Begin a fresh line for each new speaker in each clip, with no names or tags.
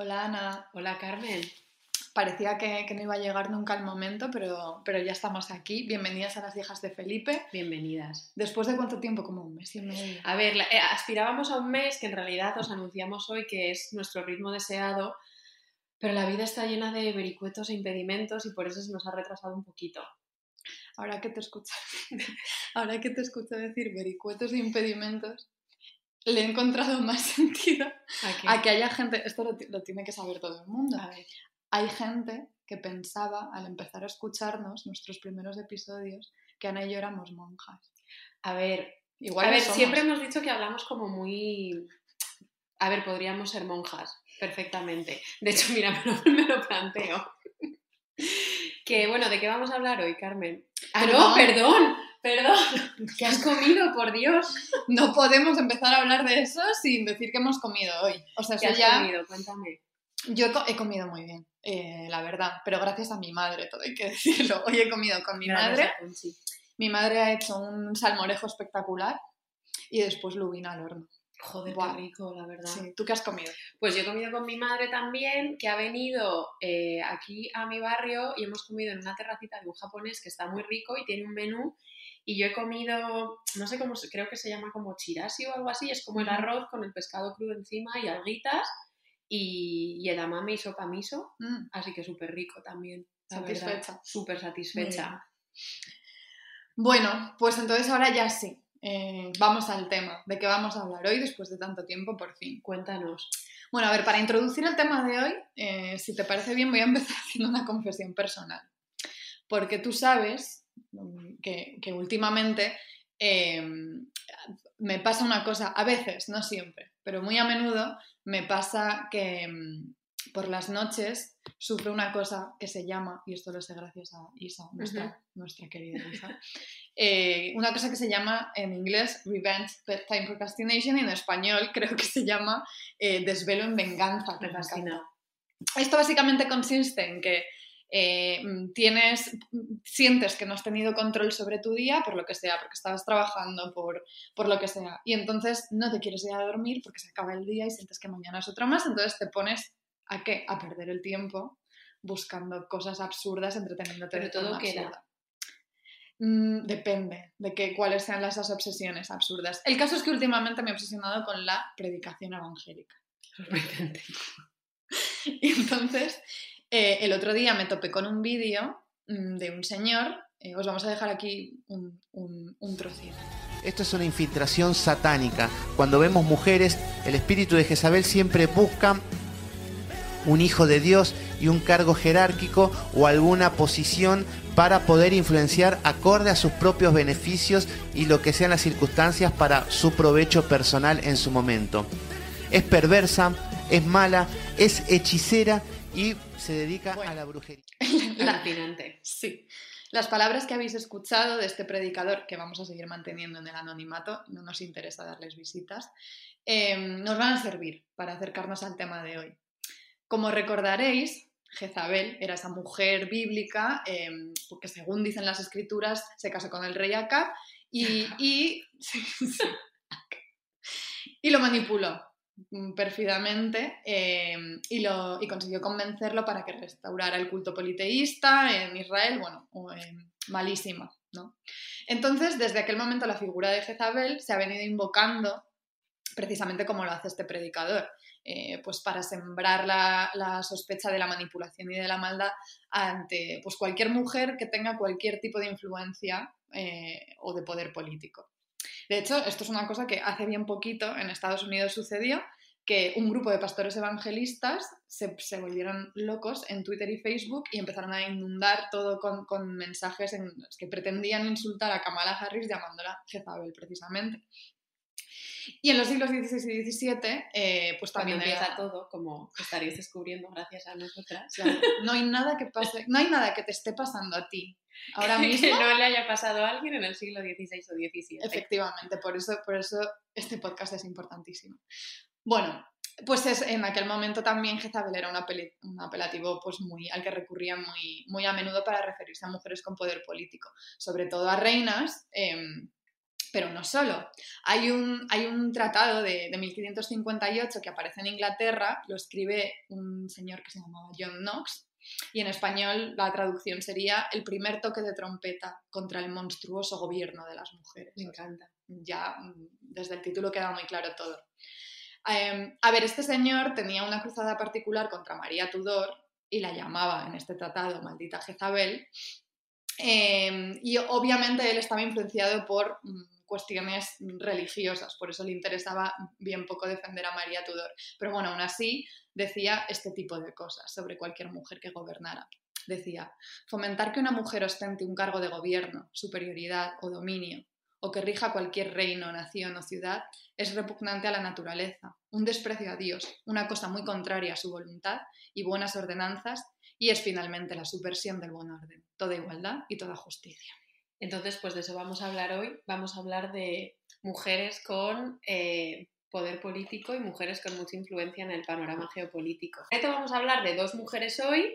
Hola Ana.
Hola Carmen.
Parecía que, no iba a llegar nunca el momento, pero, pero ya estamos aquí. Bienvenidas a las hijas de Felipe.
Bienvenidas.
¿Después de cuánto tiempo? Como un mes y medio.
A ver, eh, aspirábamos a un mes que en realidad os anunciamos hoy que es nuestro ritmo deseado, pero la vida está llena de vericuetos e impedimentos y por eso se nos ha retrasado un poquito.
Ahora que te escucho, ahora que te escucho decir vericuetos e impedimentos, le he encontrado más sentido ¿A, que haya gente, esto lo, tiene que saber todo el mundo. Hay gente que pensaba al empezar a escucharnos nuestros primeros episodios que Ana y yo éramos monjas.
A ver, igual a ver, siempre hemos dicho que hablamos como muy a ver, podríamos ser monjas perfectamente. De hecho, mira, me lo, planteo. que bueno, ¿de qué vamos a hablar hoy, Carmen? Ah, no, perdón, perdón. ¿Qué has comido, por Dios?
No podemos empezar a hablar de eso sin decir que hemos comido hoy. O sea,
¿Qué has comido? Cuéntame.
Yo he, comido muy bien, eh, la verdad, pero gracias a mi madre, todo hay que decirlo. Hoy he comido con mi madre. Mi madre ha hecho un salmorejo espectacular y después lubina al horno.
Joder, qué rico, la verdad.
¿Tú qué has comido?
Pues yo he comido con mi madre también, que ha venido eh, aquí a mi barrio y hemos comido en una terracita de un japonés que está muy rico y tiene un menú. Y yo he comido, no sé cómo, creo que se llama como chirasi o algo así, es como el arroz con el pescado crudo encima y alguitas y, y amame y sopa miso, mm. así que súper rico también.
Satisfecha.
Súper satisfecha.
Bueno, pues entonces ahora ya sí. Eh, vamos al tema. ¿De qué vamos a hablar hoy después de tanto tiempo, por fin?
Cuéntanos.
Bueno, a ver, para introducir el tema de hoy, eh, si te parece bien, voy a empezar haciendo una confesión personal. Porque tú sabes mm, que, últimamente eh, me pasa una cosa, a veces, no siempre, pero muy a menudo me pasa que mm, por las noches sufro una cosa que se llama, y esto lo sé gracias a Isa, nuestra, nuestra querida Isa, eh, una cosa que se llama en inglés Revenge Bedtime Procrastination y en español creo que se llama eh, Desvelo en Venganza. Esto básicamente consiste en que eh, tienes, sientes que no has tenido control sobre tu día por lo que sea, porque estabas trabajando, por, por lo que sea, y entonces no te quieres ir a dormir porque se acaba el día y sientes que mañana es otra más, entonces te pones a qué? A perder el tiempo buscando cosas absurdas, entreteniéndote
Pero todo queda.
Mm, depende de que, cuáles sean esas obsesiones absurdas. El caso es que últimamente me he obsesionado con la predicación evangélica. y entonces, eh, el otro día me topé con un vídeo mm, de un señor. Eh, os vamos a dejar aquí un, un, un trocito.
Esto es una infiltración satánica. Cuando vemos mujeres, el espíritu de Jezabel siempre busca un hijo de Dios y un cargo jerárquico o alguna posición para poder influenciar acorde a sus propios beneficios y lo que sean las circunstancias para su provecho personal en su momento. Es perversa, es mala, es hechicera y se dedica a la brujería.
Alucinante. Sí. Las palabras que habéis escuchado de este predicador, que vamos a seguir manteniendo en el anonimato, no nos interesa darles visitas, eh, nos van a servir para acercarnos al tema de hoy. Como recordaréis, Jezabel era esa mujer bíblica em, que según dicen las escrituras se casó con el rey Acab y, y, lo manipuló perfidamente em, y, lo, y consiguió convencerlo para que restaurara el culto politeísta en Israel, bueno, malísima. ¿no? Entonces, desde aquel momento la figura de Jezabel se ha venido invocando precisamente como lo hace este predicador. Eh, pues para sembrar la, sospecha de la manipulación y de la maldad ante pues cualquier mujer que tenga cualquier tipo de influencia eh, o de poder político. De hecho, esto es una cosa que hace bien poquito en Estados Unidos sucedió, que un grupo de pastores evangelistas se, volvieron locos en Twitter y Facebook y empezaron a inundar todo con, con mensajes en los que pretendían insultar a Kamala Harris llamándola Jezabel precisamente. Y en los siglos XVI y XVII, eh, pues también
empieza todo, como estaréis descubriendo gracias a nosotras.
no hay nada que pase, no hay nada que te esté pasando a ti ahora mismo.
que no le haya pasado a alguien en el siglo XVI o XVII.
Efectivamente, por eso, por eso este podcast es importantísimo. Bueno, pues es, en aquel momento también Jezabel era un, apelativo pues muy, al que recurrían muy, muy a menudo para referirse a mujeres con poder político, sobre todo a reinas. Em, Pero no solo. Hay un, hay un tratado de, de 1558 que aparece en Inglaterra, lo escribe un señor que se llamaba John Knox, y en español la traducción sería el primer toque de trompeta contra el monstruoso gobierno de las mujeres.
Me encanta.
Ya mm, desde el título queda muy claro todo. Eh, a ver, este señor tenía una cruzada particular contra María Tudor y la llamaba en este tratado maldita Jezabel. Eh, y obviamente él estaba influenciado por mm, cuestiones religiosas, por eso le interesaba bien poco defender a María Tudor. Pero bueno, aún así decía este tipo de cosas sobre cualquier mujer que gobernara. Decía, fomentar que una mujer ostente un cargo de gobierno, superioridad o dominio, o que rija cualquier reino, nación o ciudad, es repugnante a la naturaleza, un desprecio a Dios, una cosa muy contraria a su voluntad y buenas ordenanzas, y es finalmente la subversión del buen orden, toda igualdad y toda justicia.
Entonces, pues de eso vamos a hablar hoy. Vamos a hablar de mujeres con eh, poder político y mujeres con mucha influencia en el panorama geopolítico. Esto vamos a hablar de dos mujeres hoy.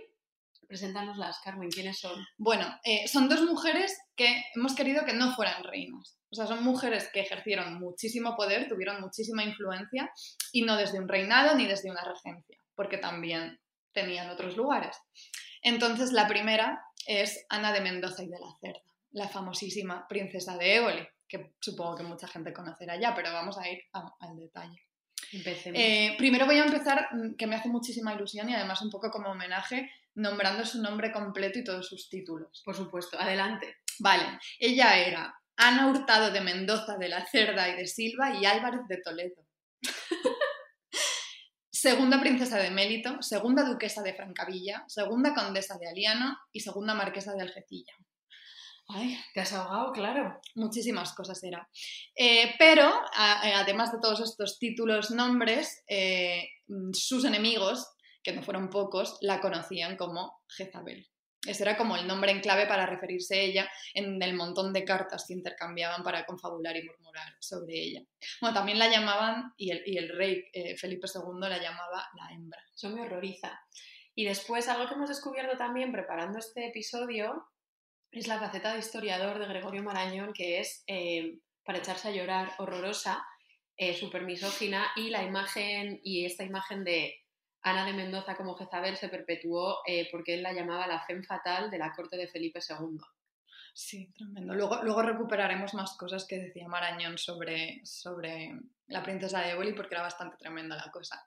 Preséntanoslas, Carmen, ¿quiénes son?
Bueno, eh, son dos mujeres que hemos querido que no fueran reinas. O sea, son mujeres que ejercieron muchísimo poder, tuvieron muchísima influencia y no desde un reinado ni desde una regencia, porque también tenían otros lugares. Entonces, la primera es Ana de Mendoza y de la Cerda, la famosísima princesa de Éboli, que supongo que mucha gente conocerá ya, pero vamos a ir a- al detalle.
Empecemos.
Eh, primero voy a empezar, mm, que me hace muchísima ilusión y además un poco como homenaje, nombrando su nombre completo y todos sus títulos.
Por supuesto, adelante.
Vale, ella era Ana Hurtado de Mendoza, de la Cerda y de Silva y Álvarez de Toledo. segunda princesa de Mélito, segunda duquesa de Francavilla, segunda condesa de Aliano y segunda marquesa de Algecilla. Ay,
¿Te has ahogado? Claro.
muchísimas cosas era. Eh, pero, a- eh, además de todos estos títulos, nombres, eh, mm, sus enemigos, que no fueron pocos, la conocían como Jezabel. Ese era como el nombre en clave para referirse a ella en el montón de cartas que intercambiaban para confabular y murmurar sobre ella. Bueno, también la llamaban, y el, y el rey eh, Felipe II la llamaba la hembra.
Eso me horroriza. Y después, algo que hemos descubierto también preparando este episodio es la faceta de historiador de Gregorio Marañón, que es, eh, para echarse a llorar, horrorosa, eh, súper misógina, y la imagen, y esta imagen de Ana de Mendoza como Jezabel se perpetuó eh, porque él la llamaba la femme fatal de la corte de Felipe II.
Sí, tremendo. Luego, recuperaremos más cosas que decía Marañón sobre, sobre la princesa de Éboli porque era bastante tremenda la cosa.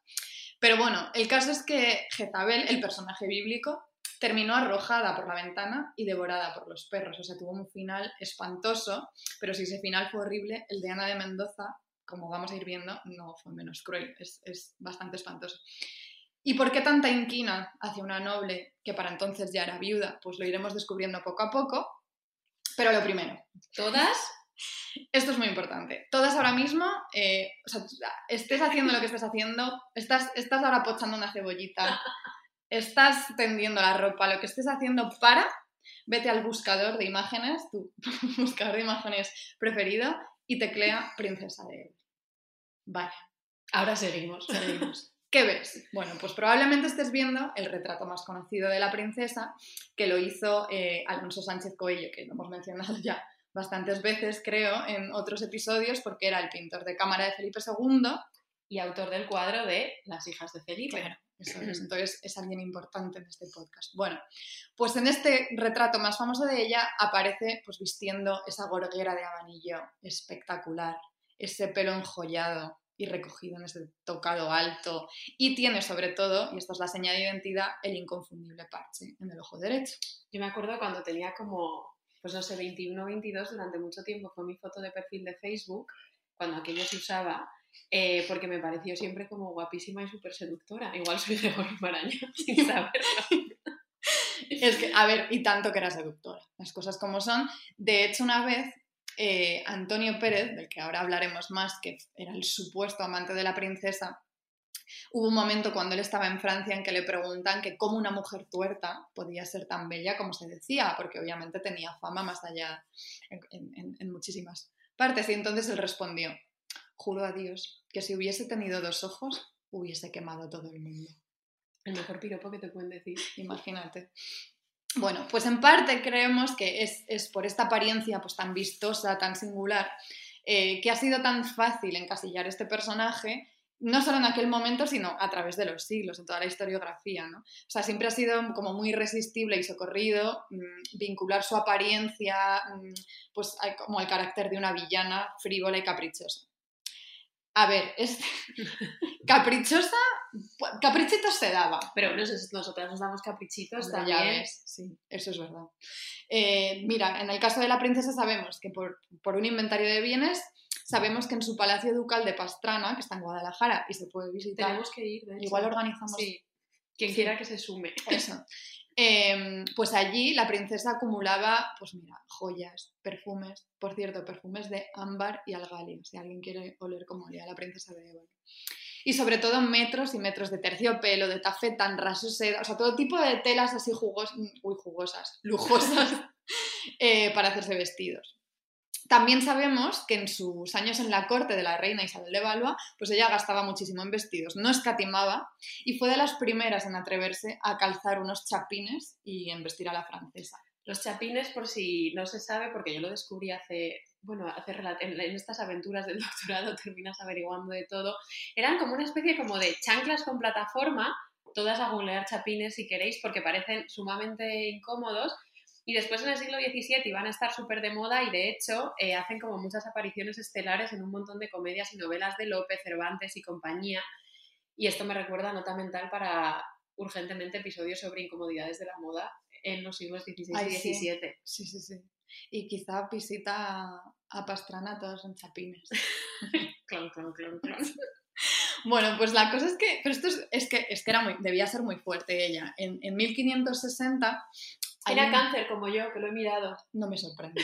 Pero bueno, el caso es que Jezabel, el personaje bíblico, terminó arrojada por la ventana y devorada por los perros. O sea, tuvo un final espantoso, pero si ese final fue horrible, el de Ana de Mendoza, como vamos a ir viendo, no fue menos cruel. Es, es bastante espantoso. ¿Y por qué tanta inquina hacia una noble que para entonces ya era viuda? Pues lo iremos descubriendo poco a poco. Pero lo primero,
¿Todas?
esto es muy importante. Todas ahora mismo, eh, estés haciendo lo que estés haciendo, estás, estás ahora pochando una cebollita, estás tendiendo la ropa, lo que estés haciendo, para, vete al buscador de imágenes, tu buscador de imágenes preferido, y teclea Princesa de Éboli. Vale,
Ahora seguimos.
seguimos. ¿Qué ves? Bueno, pues probablemente estés viendo el retrato más conocido de la princesa, que lo hizo eh, Alonso Sánchez Coello, que lo hemos mencionado ya bastantes veces, creo, en otros episodios, porque era el pintor de cámara de Felipe II.
Y autor del cuadro de Las hijas de Felipe.
Claro, eso es. Entonces es alguien importante en este podcast. Bueno, pues en este retrato más famoso de ella aparece pues vistiendo esa gorguera de abanillo espectacular, ese pelo enjollado y recogido en ese tocado alto y tiene sobre todo, y esta es la señal de identidad, el inconfundible parche en el ojo derecho.
Yo me acuerdo cuando tenía como, pues no sé, 21 o 22, durante mucho tiempo fue mi foto de perfil de Facebook, cuando aquello se usaba, eh, porque me pareció siempre como guapísima y súper seductora. Igual soy Gregorio Marañón, sin saberlo.
Es que, a ver, y tanto que era seductora, las cosas como son. De hecho, una vez eh, Antonio Pérez, del que ahora hablaremos más, que era el supuesto amante de la princesa, hubo un momento cuando él estaba en Francia en que le preguntan que cómo una mujer tuerta podía ser tan bella como se decía, porque obviamente tenía fama más allá en, en- en muchísimas partes. Y entonces él respondió, juro a Dios que si hubiese tenido dos ojos, hubiese quemado todo el mundo.
El mejor piropo que te pueden decir.
Imagínate. Bueno, pues en parte creemos que es, es por esta apariencia pues, tan vistosa, tan singular, eh, que ha sido tan fácil encasillar este personaje no solo en aquel momento, sino a través de los siglos, en toda la historiografía, ¿no? O sea, siempre ha sido como muy irresistible y socorrido mm, vincular su apariencia mm, pues, como el carácter de una villana frívola y caprichosa. A ver, es caprichosa, caprichitos se daba.
Pero nosotras nos damos caprichitos también.
sí, eso es verdad. Eh, mira, en el caso de la princesa sabemos que por, por un inventario de bienes Sabemos que en su Palacio Ducal de Pastrana, que está en Guadalajara y se puede visitar.
Tenemos que ir,
Igual organizamos.
Sí. Quien quiera que se sume.
Eso. Em, pues allí la princesa acumulaba, pues mira, joyas, perfumes, por cierto, perfumes de ámbar y algalia, si alguien quiere oler como olía la princesa de Éboli. Y sobre todo metros y metros de terciopelo, de tafetán, raso seda, o sea, todo tipo de telas así jugosas, uy, jugosas, lujosas, eh, para hacerse vestidos. También sabemos que en sus años en la corte de la reina Isabel de Valois, pues ella gastaba muchísimo en vestidos, no escatimaba y fue de las primeras en atreverse a calzar unos chapines y en vestir a la francesa.
Los chapines, por si no se sabe, porque yo lo descubrí hace, bueno, hace en, estas aventuras del doctorado terminas averiguando de todo, eran como una especie como de chanclas con plataforma, todas a googlear chapines si queréis, porque parecen sumamente incómodos, y después en el siglo XVII iban a estar súper de moda y de hecho eh, hacen como muchas apariciones estelares en un montón de comedias y novelas de Lope, Cervantes y compañía. Y esto me recuerda nota mental para urgentemente episodios sobre incomodidades de la moda en los siglos XVI y XVII.
Sí. sí, sí, Y quizá visita a Pastrana todos en chapines.
clon, clon, clon, clon.
Bueno, pues la cosa es que, pero esto es, que, es que era muy, debía ser muy fuerte ella. En, en 1560
era cáncer como yo, que lo he mirado.
No me sorprende.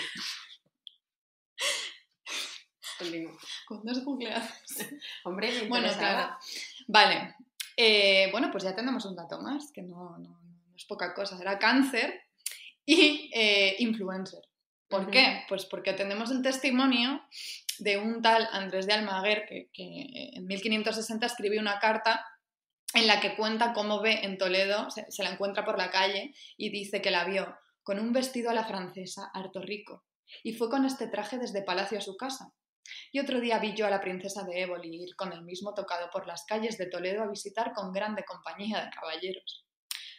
Con dos cumpleaños.
Hombre, me
Bueno, claro. Vale. Eh, bueno, pues ya tenemos un dato más, que no, es poca cosa. Era cáncer y eh, influencer. ¿Por qué? Pues porque tenemos el testimonio de un tal Andrés de Almaguer que, que en 1560 escribió una carta en la que cuenta cómo ve en Toledo, se, la encuentra por la calle y dice que la vio con un vestido a la francesa, harto rico, y fue con este traje desde palacio a su casa. Y otro día vi yo a la princesa de Éboli ir con el mismo tocado por las calles de Toledo a visitar con grande compañía de caballeros.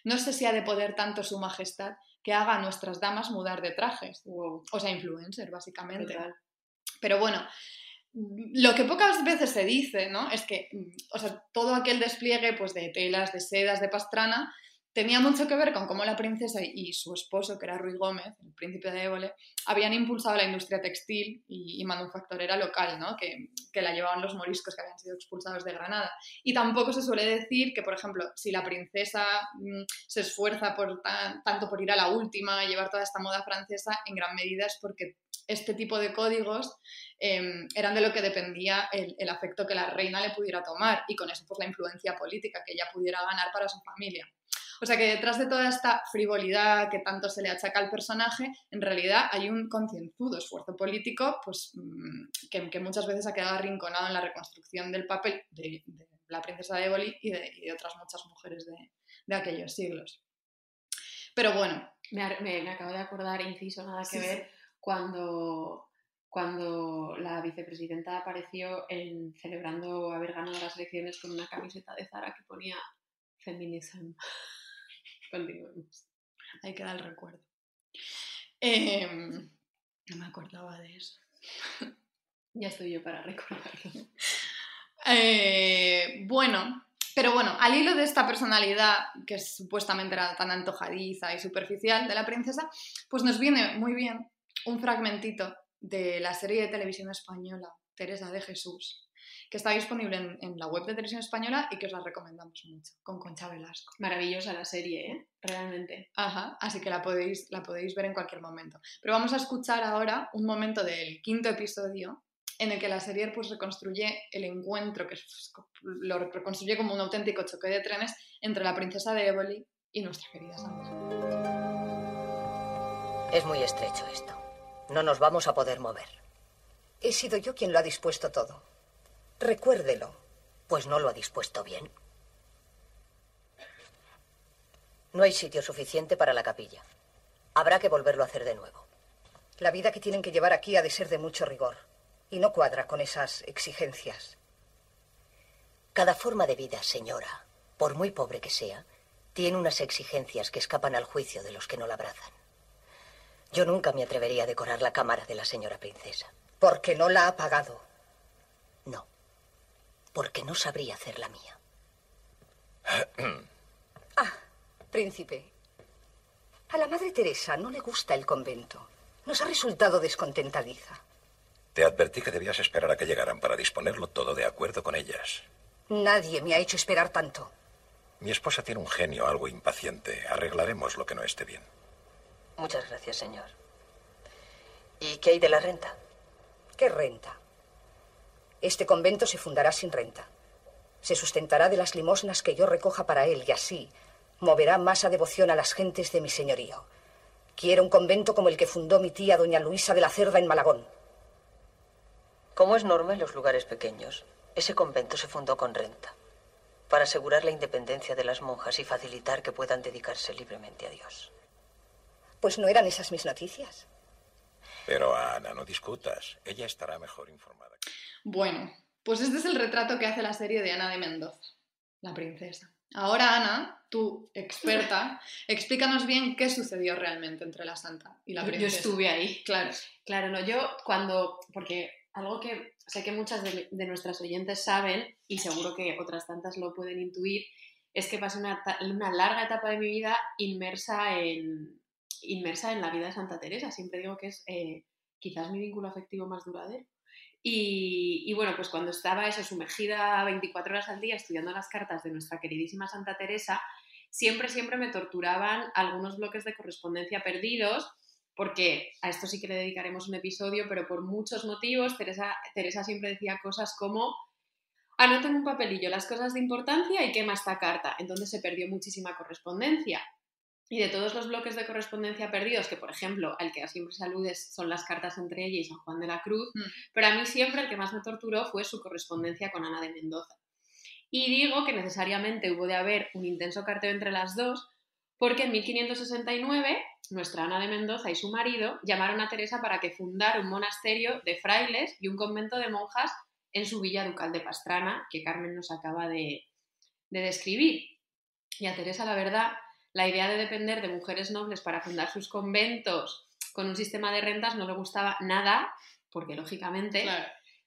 No sé si ha de poder tanto su majestad que haga a nuestras damas mudar de trajes. O sea, influencer, básicamente. Pero bueno, lo que pocas veces se dice, ¿no? Es que, o sea, todo aquel despliegue pues, de telas, de sedas, de pastrana, tenía mucho que ver con cómo la princesa y su esposo, que era Ruy Gómez, el príncipe de Évole, habían impulsado la industria textil y, manufacturera local, ¿no? Que, la llevaban los moriscos que habían sido expulsados de Granada. Y tampoco se suele decir que, por ejemplo, si la princesa mm, se esfuerza por tanto por ir a la última llevar toda esta moda francesa, en gran medida es porque este tipo de códigos em, eran de lo que dependía el, el, afecto que la reina le pudiera tomar y con eso pues la influencia política que ella pudiera ganar para su familia. O sea que detrás de toda esta frivolidad que tanto se le achaca al personaje, en realidad hay un concienzudo esfuerzo político pues, mm, que, muchas veces ha quedado arrinconado en la reconstrucción del papel de, la princesa de Éboli y de, otras muchas mujeres de, aquellos siglos. Pero bueno.
Me, me, acabo de acordar, inciso, nada que ver, cuando, cuando la vicepresidenta apareció celebrando haber ganado las elecciones con una camiseta de Zara que ponía feminism. Continuemos.
Ahí queda el recuerdo. Em, no me acordaba de eso.
ya estoy yo para recordarlo.
Eh, bueno, pero bueno, al hilo de esta personalidad que supuestamente era tan antojadiza y superficial de la princesa, pues nos viene muy bien un fragmentito de la serie de televisión española Teresa de Jesús, que está disponible en, la web de Televisión Española y que os la recomendamos mucho, con Concha Velasco.
Maravillosa la serie, ¿eh? Realmente.
Ajá, así que la podéis, la podéis ver en cualquier momento. Pero vamos a escuchar ahora un momento del quinto episodio en el que la serie pues, reconstruye el encuentro, que lo reconstruye como un auténtico choque de trenes entre la princesa de Éboli y nuestra querida Sandra.
Es muy estrecho esto. No nos vamos a poder mover. He sido yo quien lo ha dispuesto todo. Recuérdelo, pues no lo ha dispuesto bien. No hay sitio suficiente para la capilla. Habrá que volverlo a hacer de nuevo. La vida que tienen que llevar aquí ha de ser de mucho rigor. y no cuadra con esas exigencias.
Cada forma de vida, señora, por muy pobre que sea, tiene unas exigencias que escapan al juicio de los que no la abrazan. Yo nunca me atrevería a decorar la cámara de la señora princesa.
Porque no la ha pagado.
No, porque no sabría hacer la mía.
ah, príncipe. A la Madre Teresa no le gusta el convento. Nos ha resultado descontentadiza.
Te advertí que debías esperar a que llegaran para disponerlo todo de acuerdo con ellas.
Nadie me ha hecho esperar tanto.
Mi esposa tiene un genio algo impaciente. Arreglaremos lo que no esté bien.
Muchas gracias, señor. ¿Y qué hay de la renta?
¿Qué renta? Este convento se fundará sin renta. Se sustentará de las limosnas que yo recoja para él y así moverá más a devoción a las gentes de mi señorío. Quiero un convento como el que fundó mi tía doña Luisa de la Cerda en Malagón.
Como es norma en los lugares pequeños, ese convento se fundó con renta, para asegurar la independencia de las monjas y facilitar que puedan dedicarse libremente a Dios.
Pues no eran esas mis noticias.
Pero Ana, no discutas. Ella estará mejor informada.
Bueno, pues este es el retrato que hace la serie de Ana de Mendoza, la princesa. Ahora, Ana, tú, experta, explícanos bien qué sucedió realmente entre la santa y la princesa.
Yo estuve ahí.
Claro.
Claro, no, yo cuando, porque algo que sé que muchas de, nuestras oyentes saben, y seguro que otras tantas lo pueden intuir, es que pasé una, larga etapa de mi vida inmersa en, inmersa en la vida de Santa Teresa. Siempre digo que es eh, quizás mi vínculo afectivo más duradero. Y, bueno, pues cuando estaba eso, sumergida 24 horas al día estudiando las cartas de nuestra queridísima Santa Teresa, siempre, siempre me torturaban algunos bloques de correspondencia perdidos porque a esto sí que le dedicaremos un episodio, pero por muchos motivos, Teresa, Teresa siempre decía cosas como, anoten un papelillo las cosas de importancia y quema esta carta. Entonces se perdió muchísima correspondencia. Y de todos los bloques de correspondencia perdidos, que por ejemplo, al que siempre se alude son las cartas entre ella y San Juan de la Cruz, mm. pero a mí siempre el que más me torturó fue su correspondencia con Ana de Mendoza. Y digo que necesariamente hubo de haber un intenso carteo entre las dos, porque en 1569 nuestra Ana de Mendoza y su marido llamaron a Teresa para que fundara un monasterio de frailes y un convento de monjas en su villa ducal de Pastrana, que Carmen nos acaba de, describir. Y a Teresa, la verdad, la idea de depender de mujeres nobles para fundar sus conventos con un sistema de rentas no le gustaba nada, porque lógicamente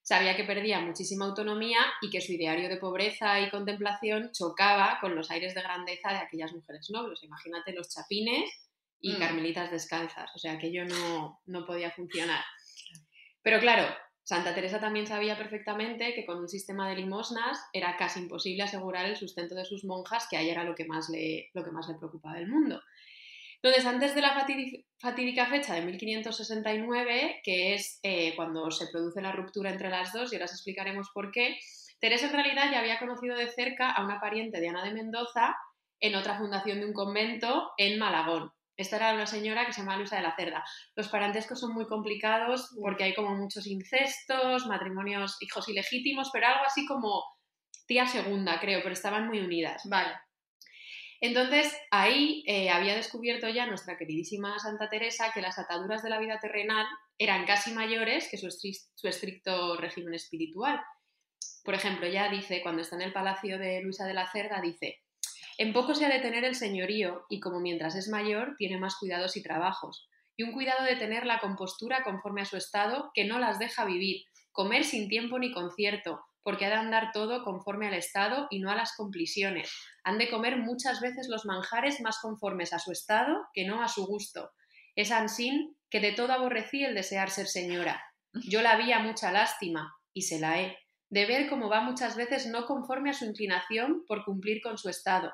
sabía que perdía muchísima autonomía y que su ideario de pobreza y contemplación chocaba con los aires de grandeza de aquellas mujeres nobles. Imagínate los chapines y mm. carmelitas descalzas, o sea, aquello no, no podía funcionar. Pero claro, Santa Teresa también sabía perfectamente que con un sistema de limosnas era casi imposible asegurar el sustento de sus monjas, que ahí era lo que más le, lo que más le preocupaba del mundo. Entonces, antes de la fatídica fecha de 1569, que es eh, cuando se produce la ruptura entre las dos, y ahora os explicaremos por qué, Teresa en realidad ya había conocido de cerca a una pariente de Ana de Mendoza en otra fundación de un convento en Malagón. Esta era una señora que se llama Luisa de la Cerda. Los parentescos son muy complicados porque hay como muchos incestos, matrimonios, hijos ilegítimos, pero algo así como tía segunda, creo, pero estaban muy unidas.
Vale.
Entonces, ahí eh, había descubierto ya nuestra queridísima Santa Teresa que las ataduras de la vida terrenal eran casi mayores que su, su estricto régimen espiritual. Por ejemplo, ya dice, cuando está en el palacio de Luisa de la Cerda, dice, en poco se ha de tener el señorío y como mientras es mayor tiene más cuidados y trabajos, y un cuidado de tener la compostura conforme a su estado que no las deja vivir, comer sin tiempo ni concierto, porque ha de andar todo conforme al estado y no a las complisiones. Han de comer muchas veces los manjares más conformes a su estado que no a su gusto. Es ansín que de todo aborrecí el desear ser señora. Yo la vi a mucha lástima, y se la he, de ver cómo va muchas veces no conforme a su inclinación por cumplir con su estado,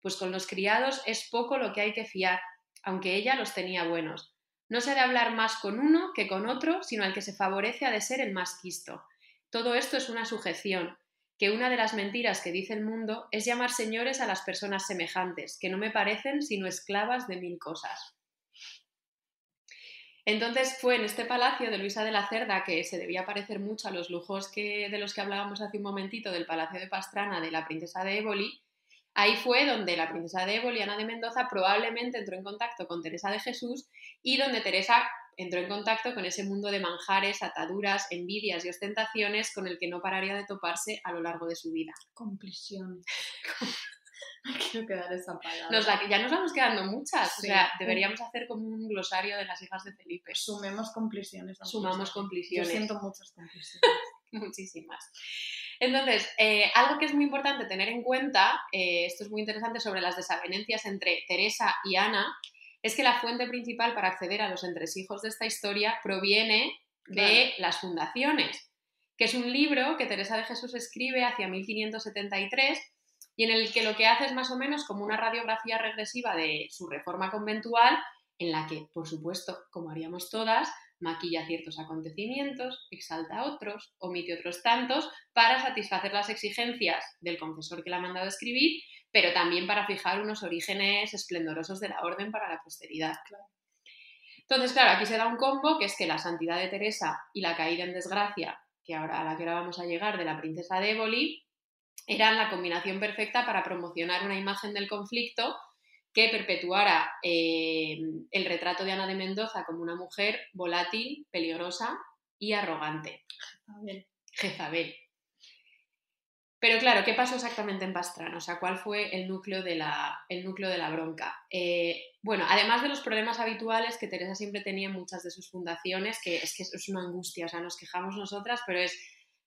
pues con los criados es poco lo que hay que fiar, aunque ella los tenía buenos. No se ha de hablar más con uno que con otro, sino al que se favorece ha de ser el más quisto. Todo esto es una sujeción, que una de las mentiras que dice el mundo es llamar señores a las personas semejantes, que no me parecen sino esclavas de mil cosas. Entonces fue en este palacio de Luisa de la Cerda, que se debía parecer mucho a los lujos que, de los que hablábamos hace un momentito del palacio de Pastrana de la princesa de Éboli, Ahí fue donde la princesa de Éboli, Ana de Mendoza, probablemente entró en contacto con Teresa de Jesús y donde Teresa entró en contacto con ese mundo de manjares, ataduras, envidias y ostentaciones con el que no pararía de toparse a lo largo de su vida.
Compresión. Quiero quedar esa palabra.
Nos la- ya nos vamos quedando muchas, o sea, deberíamos hacer como un glosario de las hijas de Felipe.
Sumemos compliciones.
Sumamos compliciones.
Yo siento muchas compliciones.
Muchísimas. Entonces, eh, algo que es muy importante tener en cuenta, eh, esto es muy interesante sobre las desavenencias entre Teresa y Ana, es que la fuente principal para acceder a los entresijos de esta historia proviene de las fundaciones, que es un libro que Teresa de Jesús escribe hacia 1573 y en el que lo que hace es más o menos como una radiografía regresiva de su reforma conventual, en la que, por supuesto, como haríamos todas, maquilla ciertos acontecimientos, exalta otros, omite otros tantos, para satisfacer las exigencias del confesor que la ha mandado a escribir, pero también para fijar unos orígenes esplendorosos de la orden para la posteridad. Entonces, claro, aquí se da un combo que es que la santidad de Teresa y la caída en desgracia, que ahora a la que ahora vamos a llegar, de la princesa de Éboli, eran la combinación perfecta para promocionar una imagen del conflicto que perpetuara eh, el retrato de Ana de Mendoza como una mujer volátil, peligrosa y arrogante.
Ver,
Jezabel. Pero claro, ¿qué pasó exactamente en Pastrana? O sea, ¿cuál fue el núcleo de la, el núcleo de la bronca? Eh, bueno, además de los problemas habituales que Teresa siempre tenía en muchas de sus fundaciones, que es que es una angustia, o sea, nos quejamos nosotras, pero es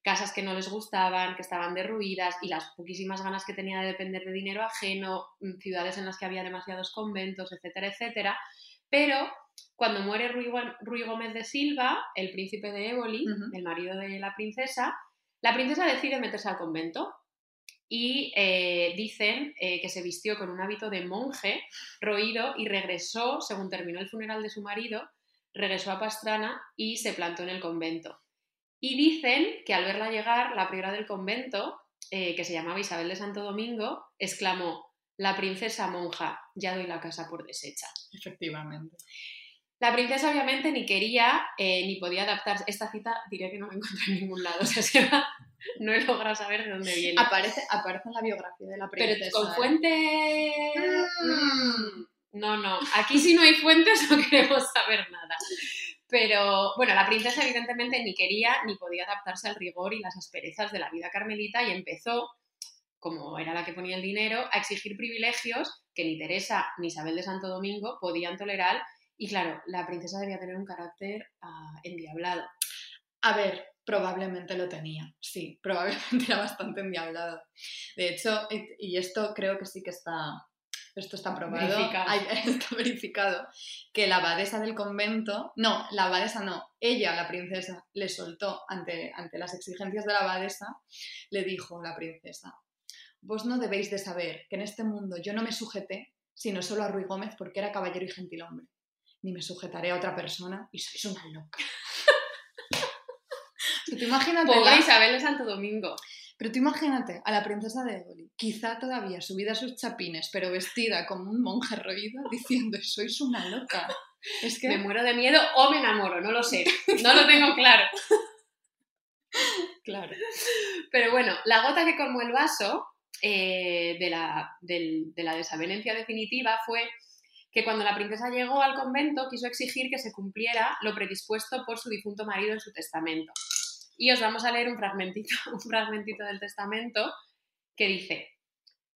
casas que no les gustaban, que estaban derruidas y las poquísimas ganas que tenía de depender de dinero ajeno, mm, ciudades en las que había demasiados conventos, etcétera, etcétera. Pero cuando muere Ruy, Gó- Ruy Gómez de Silva, el príncipe de Éboli, el marido de la princesa, la princesa decide meterse al convento y eh, dicen eh, que se vistió con un hábito de monje roído y regresó, según terminó el funeral de su marido, regresó a Pastrana y se plantó en el convento. Y dicen que al verla llegar, la priora del convento, eh, que se llamaba Isabel de Santo Domingo, exclamó, la princesa monja, ya doy la casa por deshecha.
efectivamente.
La princesa obviamente ni quería eh, ni podía adaptarse. Esta cita diría que no la encontré en ningún lado, o sea, se va- no he logrado saber de dónde viene.
Aparece, aparece en la biografía de la
Pero
princesa.
con
¿eh?
fuentes...
Mm.
No, no, aquí si no hay fuentes no queremos saber nada. Pero bueno, la princesa evidentemente ni quería ni podía adaptarse al rigor y las asperezas de la vida carmelita y empezó, como era la que ponía el dinero, a exigir privilegios que ni Teresa ni Isabel de Santo Domingo podían tolerar. Y claro, la princesa debía tener un carácter ah, endiablado.
A ver, probablemente lo tenía, sí, probablemente era bastante endiablado. De hecho, y- y esto creo que sí que está, esto está probado,
Verificado.
hay- está verificado, que la abadesa del convento, no, la abadesa no, ella, la princesa, le soltó ante, ante las exigencias de la abadesa, le dijo la princesa, vos no debéis de saber que en este mundo yo no me sujeté, sino solo a Ruy Gómez porque era caballero y gentilhombre, ni me sujetaré a otra persona y sois una loca. Imagínate,
Pobre
la-
Isabel de Santo Domingo.
Pero tú imagínate a la princesa de Éboli, quizá todavía subida a sus chapines, pero vestida como un monje roído, diciendo, sois una loca. Es que...
Me muero de miedo o me enamoro, no lo sé. No lo tengo claro.
Claro.
Pero bueno, la gota que colmó el vaso eh, de, la, del- de la desavenencia definitiva fue que cuando la princesa llegó al convento quiso exigir que se cumpliera lo predispuesto por su difunto marido en su testamento. Y os vamos a leer un fragmentito, un fragmentito del testamento que dice,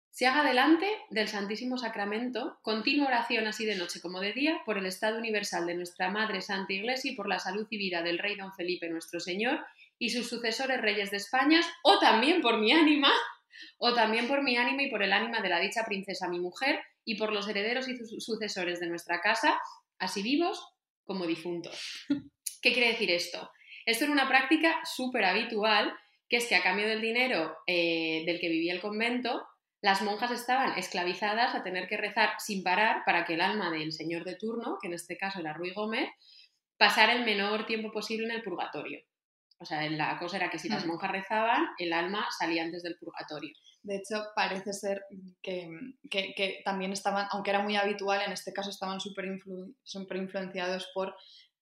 se haga delante del Santísimo Sacramento continua oración así de noche como de día por el estado universal de nuestra Madre Santa Iglesia y por la salud y vida del Rey Don Felipe nuestro Señor y sus sucesores reyes de España, o también por mi ánima, o también por mi ánima y por el ánima de la dicha princesa mi mujer, y por los herederos y su- sucesores de nuestra casa, así vivos como difuntos. ¿Qué quiere decir esto? Esto era una práctica súper habitual, que es que a cambio del dinero eh, del que vivía el convento, las monjas estaban esclavizadas a tener que rezar sin parar para que el alma del señor de turno, que en este caso era Ruy Gómez, pasara el menor tiempo posible en el purgatorio. O sea, la cosa era que si las
Mm.
monjas rezaban, el alma salía antes del purgatorio.
De hecho, parece ser que, que- que también estaban, aunque era muy habitual, en este caso estaban súper influ- súper influenciados por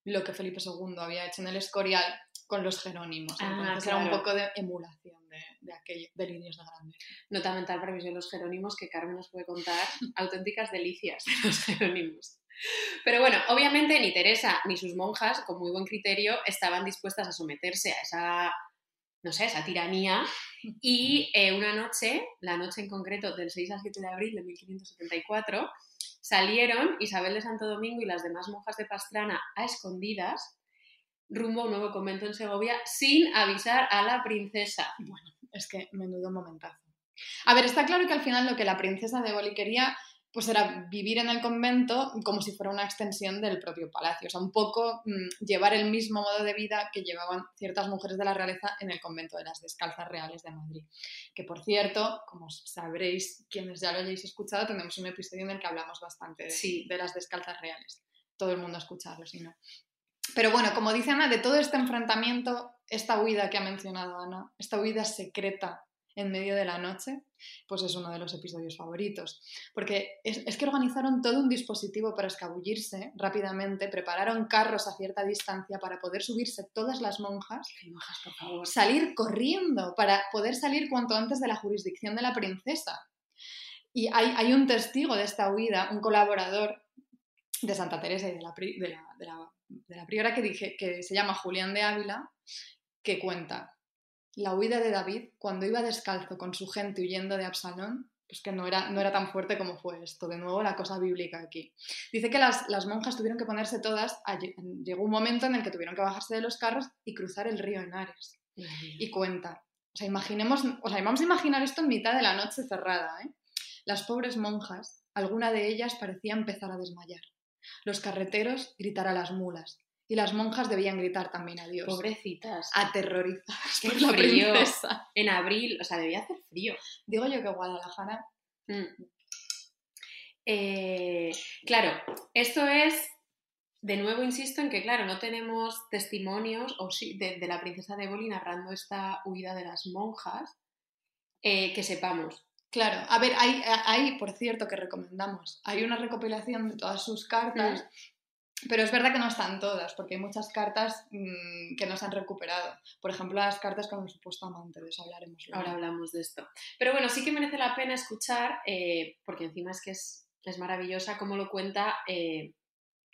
lo que Felipe II había hecho en el Escorial, con los Jerónimos.
Ah,
Entonces era un
claro.
poco de emulación de, de aquello, de líneas de grande.
Nota mental para de los Jerónimos que Carmen nos puede contar auténticas delicias de los Jerónimos. Pero bueno, obviamente ni Teresa ni sus monjas, con muy buen criterio, estaban dispuestas a someterse a esa, no sé, esa tiranía. Y eh, una noche, la noche en concreto del 6 al 7 de abril de 1574, salieron Isabel de Santo Domingo y las demás monjas de Pastrana a escondidas rumbo a un nuevo convento en Segovia sin avisar a la princesa.
Bueno, es que menudo momentazo. A ver, está claro que al final lo que la princesa de Boli quería pues era vivir en el convento como si fuera una extensión del propio palacio, o sea, un poco mmm, llevar el mismo modo de vida que llevaban ciertas mujeres de la realeza en el convento de las Descalzas Reales de Madrid. Que por cierto, como sabréis, quienes ya lo hayáis escuchado, tenemos un episodio en el que hablamos bastante de,
Sí.
de las Descalzas Reales. Todo el mundo ha escuchado, si no. Pero bueno, como dice Ana, de todo este enfrentamiento, esta huida que ha mencionado Ana, esta huida secreta en medio de la noche, pues es uno de los episodios favoritos. Porque es, es, que organizaron todo un dispositivo para escabullirse rápidamente, prepararon carros a cierta distancia para poder subirse todas las monjas,
monjas por favor.
salir corriendo para poder salir cuanto antes de la jurisdicción de la princesa. Y hay, hay un testigo de esta huida, un colaborador de Santa Teresa y de la, de la, de la, de la priora que, dije, que se llama Julián de Ávila, que cuenta la huida de David cuando iba descalzo con su gente huyendo de Absalón, pues que no era, no era tan fuerte como fue esto. De nuevo, la cosa bíblica aquí. Dice que las, las monjas tuvieron que ponerse todas, a, llegó un momento en el que tuvieron que bajarse de los carros y cruzar el río Henares. Y cuenta, o sea, imaginemos, o sea, vamos a imaginar esto en mitad de la noche cerrada, ¿eh? Las pobres monjas, alguna de ellas parecía empezar a desmayar. Los carreteros gritar a las mulas, y las monjas debían gritar también a Dios.
Pobrecitas.
Aterrorizadas
Qué
por la
frío.
princesa.
En abril, o sea, debía hacer frío.
Digo yo que Guadalajara.
Mm. Eh, claro, esto es, de nuevo insisto en que, claro, no tenemos testimonios o sí, de, de la princesa de Boli narrando esta huida de las monjas eh, que sepamos.
Claro, a ver, hay, hay, por cierto, que recomendamos. Hay una recopilación de todas sus cartas. Mm. Pero es verdad que no están todas, porque hay muchas cartas mmm, que no se han recuperado. Por ejemplo, las cartas con el supuesto amante, de eso hablaremos
luego. Ahora hablamos de esto. Pero bueno, sí que merece la pena escuchar, eh, porque encima es que es, es maravillosa cómo lo cuenta eh,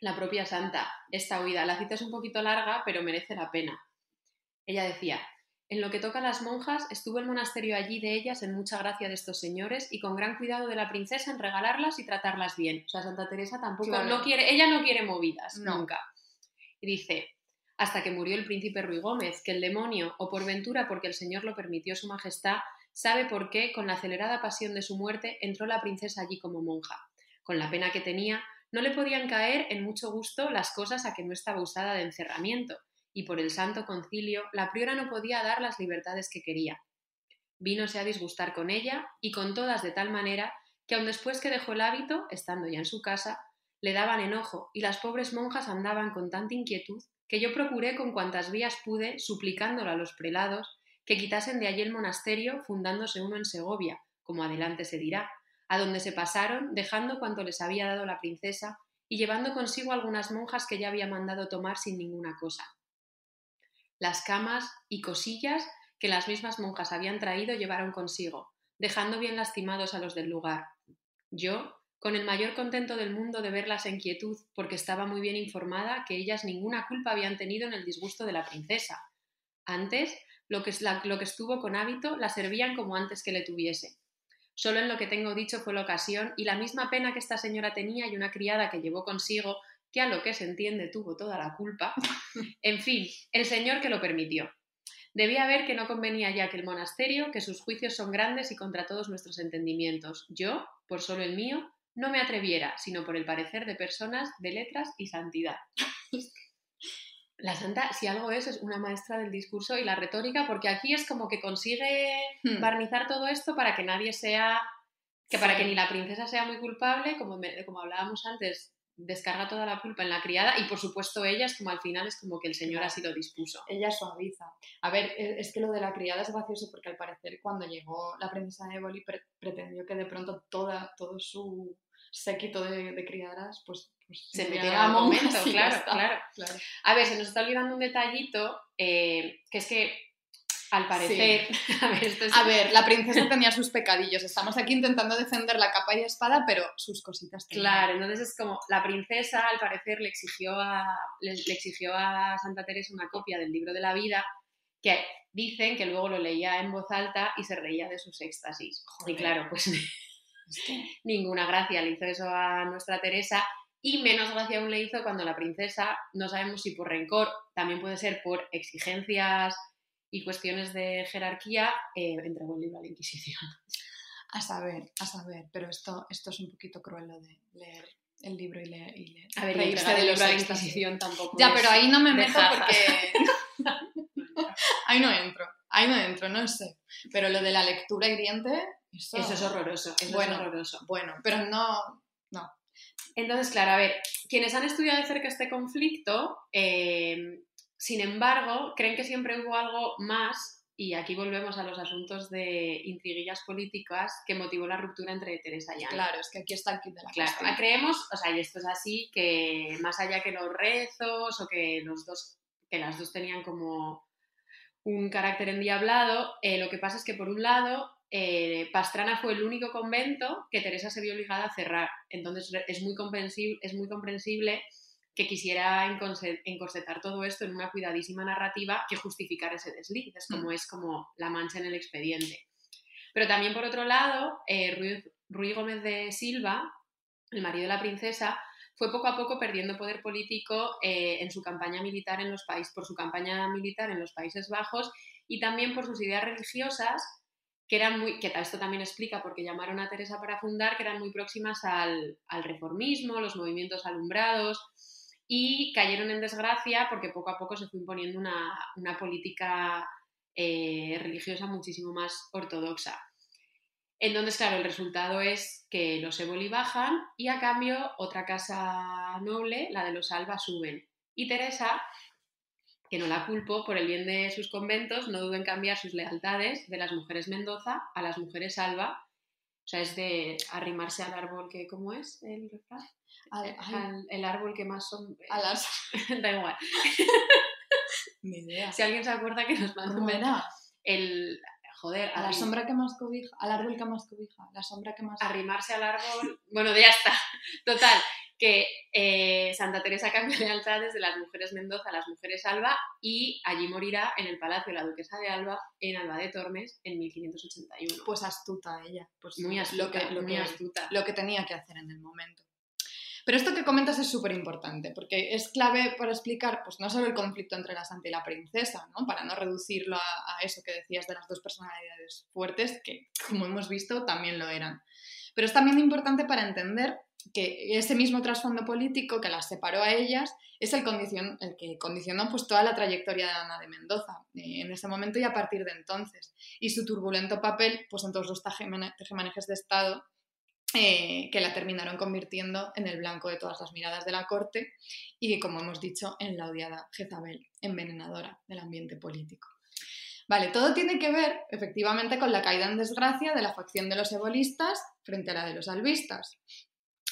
la propia santa, esta huida. La cita es un poquito larga, pero merece la pena. Ella decía, en lo que toca a las monjas, estuvo el monasterio allí de ellas en mucha gracia de estos señores y con gran cuidado de la princesa en regalarlas y tratarlas bien. O sea, Santa Teresa tampoco claro. no quiere, ella no quiere movidas, no. nunca. Y dice, hasta que murió el príncipe Ruy Gómez, que el demonio, o por ventura porque el Señor lo permitió su majestad, sabe por qué, con la acelerada pasión de su muerte, entró la princesa allí como monja. Con la pena que tenía, no le podían caer en mucho gusto las cosas a que no estaba usada de encerramiento y por el santo concilio la priora no podía dar las libertades que quería. Vínose a disgustar con ella y con todas de tal manera que aun después que dejó el hábito, estando ya en su casa, le daban enojo y las pobres monjas andaban con tanta inquietud que yo procuré con cuantas vías pude, suplicándolo a los prelados, que quitasen de allí el monasterio, fundándose uno en Segovia, como adelante se dirá, a donde se pasaron, dejando cuanto les había dado la princesa y llevando consigo algunas monjas que ya había mandado tomar sin ninguna cosa las camas y cosillas que las mismas monjas habían traído llevaron consigo, dejando bien lastimados a los del lugar. Yo, con el mayor contento del mundo de verlas en quietud, porque estaba muy bien informada que ellas ninguna culpa habían tenido en el disgusto de la princesa. Antes, lo que, lo que estuvo con hábito la servían como antes que le tuviese. Solo en lo que tengo dicho fue la ocasión y la misma pena que esta señora tenía y una criada que llevó consigo que a lo que se entiende tuvo toda la culpa. En fin, el señor que lo permitió. Debía ver que no convenía ya que el monasterio, que sus juicios son grandes y contra todos nuestros entendimientos. Yo, por solo el mío, no me atreviera, sino por el parecer de personas de letras y santidad. La santa, si algo es, es una maestra del discurso y la retórica, porque aquí es como que consigue
Hmm.
barnizar todo esto para que nadie sea, que para que ni la princesa sea muy culpable, como, me- como hablábamos antes, descarga toda la culpa en la criada y por supuesto ella es como al final es como que el señor así lo dispuso.
Ella suaviza. A ver, e- es que lo de la criada es gracioso porque al parecer cuando llegó la princesa Éboli pre- pretendió que de pronto toda, todo su séquito de, de criadas pues pues,
se
ya
metieron al claro,
está.
claro.
Claro.
A ver, se nos está olvidando un detallito, eh, que es que al parecer, a ver, esto es-
A ver, la princesa tenía sus pecadillos. Estamos aquí intentando defender la capa y espada, pero sus cositas.
Claro, entonces es como la princesa al parecer le exigió a, le, le exigió a Santa Teresa una copia del libro de la vida que dicen que luego lo leía en voz alta y se reía de sus éxtasis.
Joder.
Y claro, pues
Es que-
ninguna gracia le hizo eso a nuestra Teresa y menos gracia aún le hizo cuando la princesa, no sabemos si por rencor, también puede ser por exigencias y cuestiones de jerarquía, eh, entregó el libro a la Inquisición.
A saber, a saber, pero esto, esto es un poquito cruel lo de leer el libro y leer, y leer-
A ver,
reírse de
libro a la. Inquisición tampoco
Ya,
es
pero ahí no me meto porque ahí no entro, ahí no entro, no sé. Pero lo de la lectura hiriente, eso,
Eso es horroroso, eso
Bueno.
es horroroso.
Bueno, pero no, no.
Entonces, claro, a ver, quienes han estudiado de cerca este conflicto, eh, sin embargo, creen que siempre hubo algo más, y aquí volvemos a los asuntos de intriguillas políticas, que motivó la ruptura entre Teresa y Ana.
Claro, es que aquí está el kit de la
Claro,
cuestión.
creemos, o sea, y esto es así, que más allá que los rezos o que los dos, que las dos tenían como un carácter endiablado, eh, lo que pasa es que por un lado eh, Pastrana fue el único convento que Teresa se vio obligada a cerrar. Entonces es muy comprensible, es muy comprensible que quisiera encorsetar todo esto en una cuidadísima narrativa que justificara ese desliz. Es como es como la mancha en el expediente. Pero también por otro lado, eh, Ruiz, Ruy Gómez de Silva, el marido de la princesa, fue poco a poco perdiendo poder político eh, en su campaña militar en los países, por su campaña militar en los Países Bajos y también por sus ideas religiosas que eran muy, que esto también explica porque llamaron a Teresa para fundar, que eran muy próximas al, al reformismo, los movimientos alumbrados, y cayeron en desgracia porque poco a poco se fue imponiendo una, una política eh, religiosa muchísimo más ortodoxa. Entonces, claro, el resultado es que los Éboli bajan y a cambio otra casa noble, la de los Alba, suben. Y Teresa, que no la culpo, por el bien de sus conventos, no duda en cambiar sus lealtades de las mujeres Mendoza a las mujeres Alba. O sea, es de arrimarse al árbol que, ¿cómo es el refrán?
Al-
el árbol que más son...
a las...
da igual.
Ni idea.
Si alguien se acuerda que nos mande un
¿Cómo
men-
era?
el... Joder,
A la sombra que más cobija, al árbol que más cobija, la sombra que más...
arrimarse al árbol. Bueno, ya está. Total, que eh, Santa Teresa cambia lealtades de las mujeres Mendoza a las mujeres Alba y allí morirá en el palacio de la duquesa de Alba en Alba de Tormes en 1581.
Pues astuta ella. Pues
muy astuta,
lo que, lo
muy
que-
astuta.
lo que tenía que hacer en el momento. Pero esto que comentas es súper importante, porque es clave para explicar, pues no solo el conflicto entre la santa y la princesa, ¿no? Para no reducirlo a, a eso que decías de las dos personalidades fuertes, que como hemos visto también lo eran. Pero es también importante para entender que ese mismo trasfondo político que las separó a ellas es el, condicion- el que condicionó pues, toda la trayectoria de Ana de Mendoza eh, en ese momento y a partir de entonces. Y su turbulento papel pues, en todos los tejemanejes de Estado eh, que la terminaron convirtiendo en el blanco de todas las miradas de la corte y, como hemos dicho, en la odiada Jezabel, envenenadora del ambiente político. Vale, todo tiene que ver, efectivamente, con la caída en desgracia de la facción de los ebolistas frente a la de los albistas.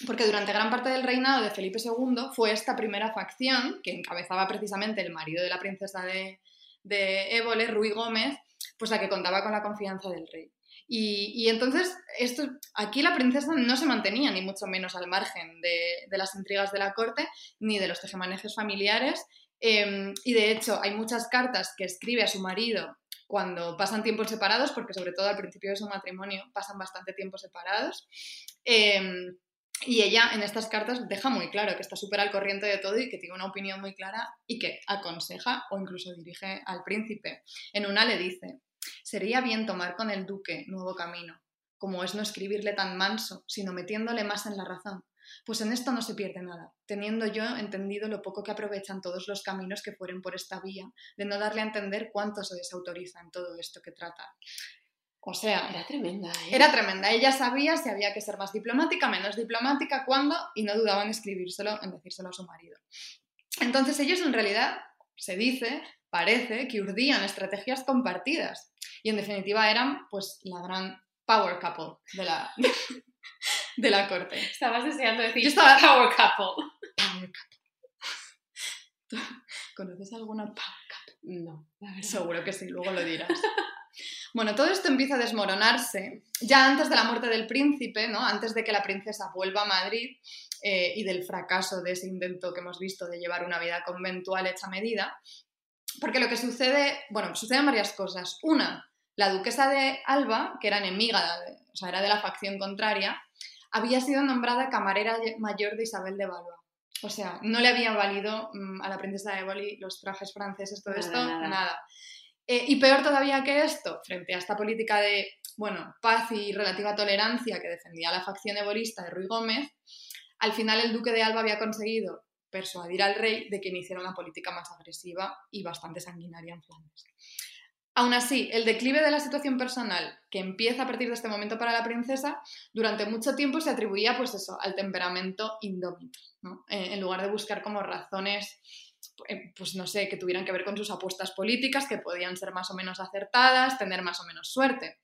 Porque durante gran parte del reinado de Felipe II fue esta primera facción, que encabezaba precisamente el marido de la princesa de, de Évole, Ruy Gómez, pues la que contaba con la confianza del rey. Y, y entonces, esto, aquí la princesa no se mantenía ni mucho menos al margen de, de las intrigas de la corte ni de los tejemanejes familiares. eh, y de hecho, hay muchas cartas que escribe a su marido cuando pasan tiempos separados, porque sobre todo al principio de su matrimonio pasan bastante tiempo separados. eh, y ella en estas cartas deja muy claro que está súper al corriente de todo y que tiene una opinión muy clara y que aconseja o incluso dirige al príncipe. En una le dice, sería bien tomar con el duque nuevo camino, como es no escribirle tan manso, sino metiéndole más en la razón. Pues en esto no se pierde nada, teniendo yo entendido lo poco que aprovechan todos los caminos que fueren por esta vía, de no darle a entender cuánto se desautoriza en todo esto que trata. O sea,
Era tremenda, ¿eh?
era tremenda. Ella sabía si había que ser más diplomática, menos diplomática, cuándo, y no dudaba en escribírselo, en decírselo a su marido. Entonces ellos en realidad, se dice, parece, que urdían estrategias compartidas. Y en definitiva eran pues la gran power couple de la, de la corte.
Estabas deseando decir
Yo estaba-
Power Couple.
power couple. ¿Conoces alguna power couple?
No, la verdad.
Seguro que sí, luego lo dirás. Bueno, todo esto empieza a desmoronarse ya antes de la muerte del príncipe, ¿no? antes de que la princesa vuelva a Madrid eh, y del fracaso de ese intento que hemos visto de llevar una vida conventual hecha medida. Porque lo que sucede, bueno, suceden varias cosas. Una, la duquesa de Alba, que era enemiga, o sea, era de la facción contraria, había sido nombrada camarera mayor de Isabel de Valois. O sea, no le había valido mm, a la princesa de Éboli los trajes franceses, todo
Nada,
esto,
nada.
nada. Eh, y peor todavía que esto, frente a esta política de, bueno, paz y relativa tolerancia que defendía la facción ebolista de Ruy Gómez, al final el duque de Alba había conseguido persuadir al rey de que iniciara una política más agresiva y bastante sanguinaria en Flandes. Aún así, el declive de la situación personal que empieza a partir de este momento para la princesa, durante mucho tiempo se atribuía pues eso, al temperamento indómito. Eh, en lugar de buscar como razones, pues no sé, que tuvieran que ver con sus apuestas políticas, que podían ser más o menos acertadas, tener más o menos suerte.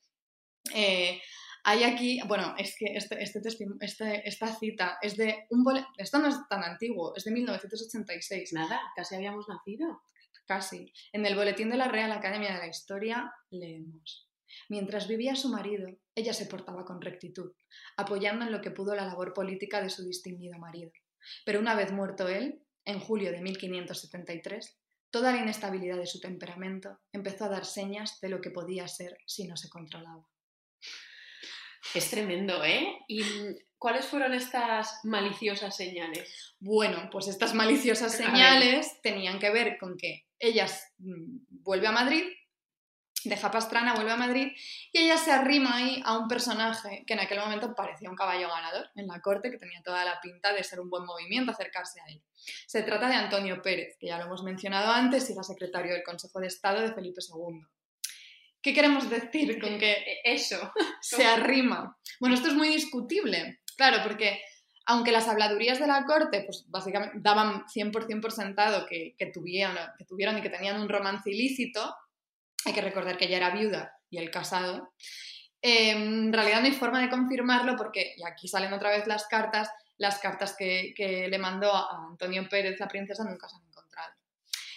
Eh, hay aquí, bueno, es que este, este este- esta cita es de un bole- esto no es tan antiguo, es de 1986,
Nada, casi habíamos nacido.
casi. En el boletín de la Real Academia de la Historia leemos. Mientras vivía su marido, ella se portaba con rectitud, apoyando en lo que pudo la labor política de su distinguido marido. Pero una vez muerto él, en julio de 1573, toda la inestabilidad de su temperamento empezó a dar señas de lo que podía ser si no se controlaba.
Es tremendo, ¿eh? ¿Y cuáles fueron estas maliciosas señales?
Bueno, pues estas maliciosas señales tenían que ver con que ella mm, vuelve a Madrid, deja Pastrana, vuelve a Madrid, y ella se arrima ahí a un personaje que en aquel momento parecía un caballo ganador en la corte, que tenía toda la pinta de ser un buen movimiento acercarse a él. Se trata de Antonio Pérez, que ya lo hemos mencionado antes, y era secretario del Consejo de Estado de Felipe II. ¿Qué queremos decir con que
Eh, Eso.
se arrima. Bueno, esto es muy discutible, claro, porque aunque las habladurías de la corte, pues básicamente daban 100% por sentado que, que tuvieron, que tuvieron y que tenían un romance ilícito, hay que recordar que ella era viuda y él casado, eh, en realidad no hay forma de confirmarlo porque, y aquí salen otra vez las cartas, las cartas que, que le mandó a Antonio Pérez, la princesa, nunca se han encontrado.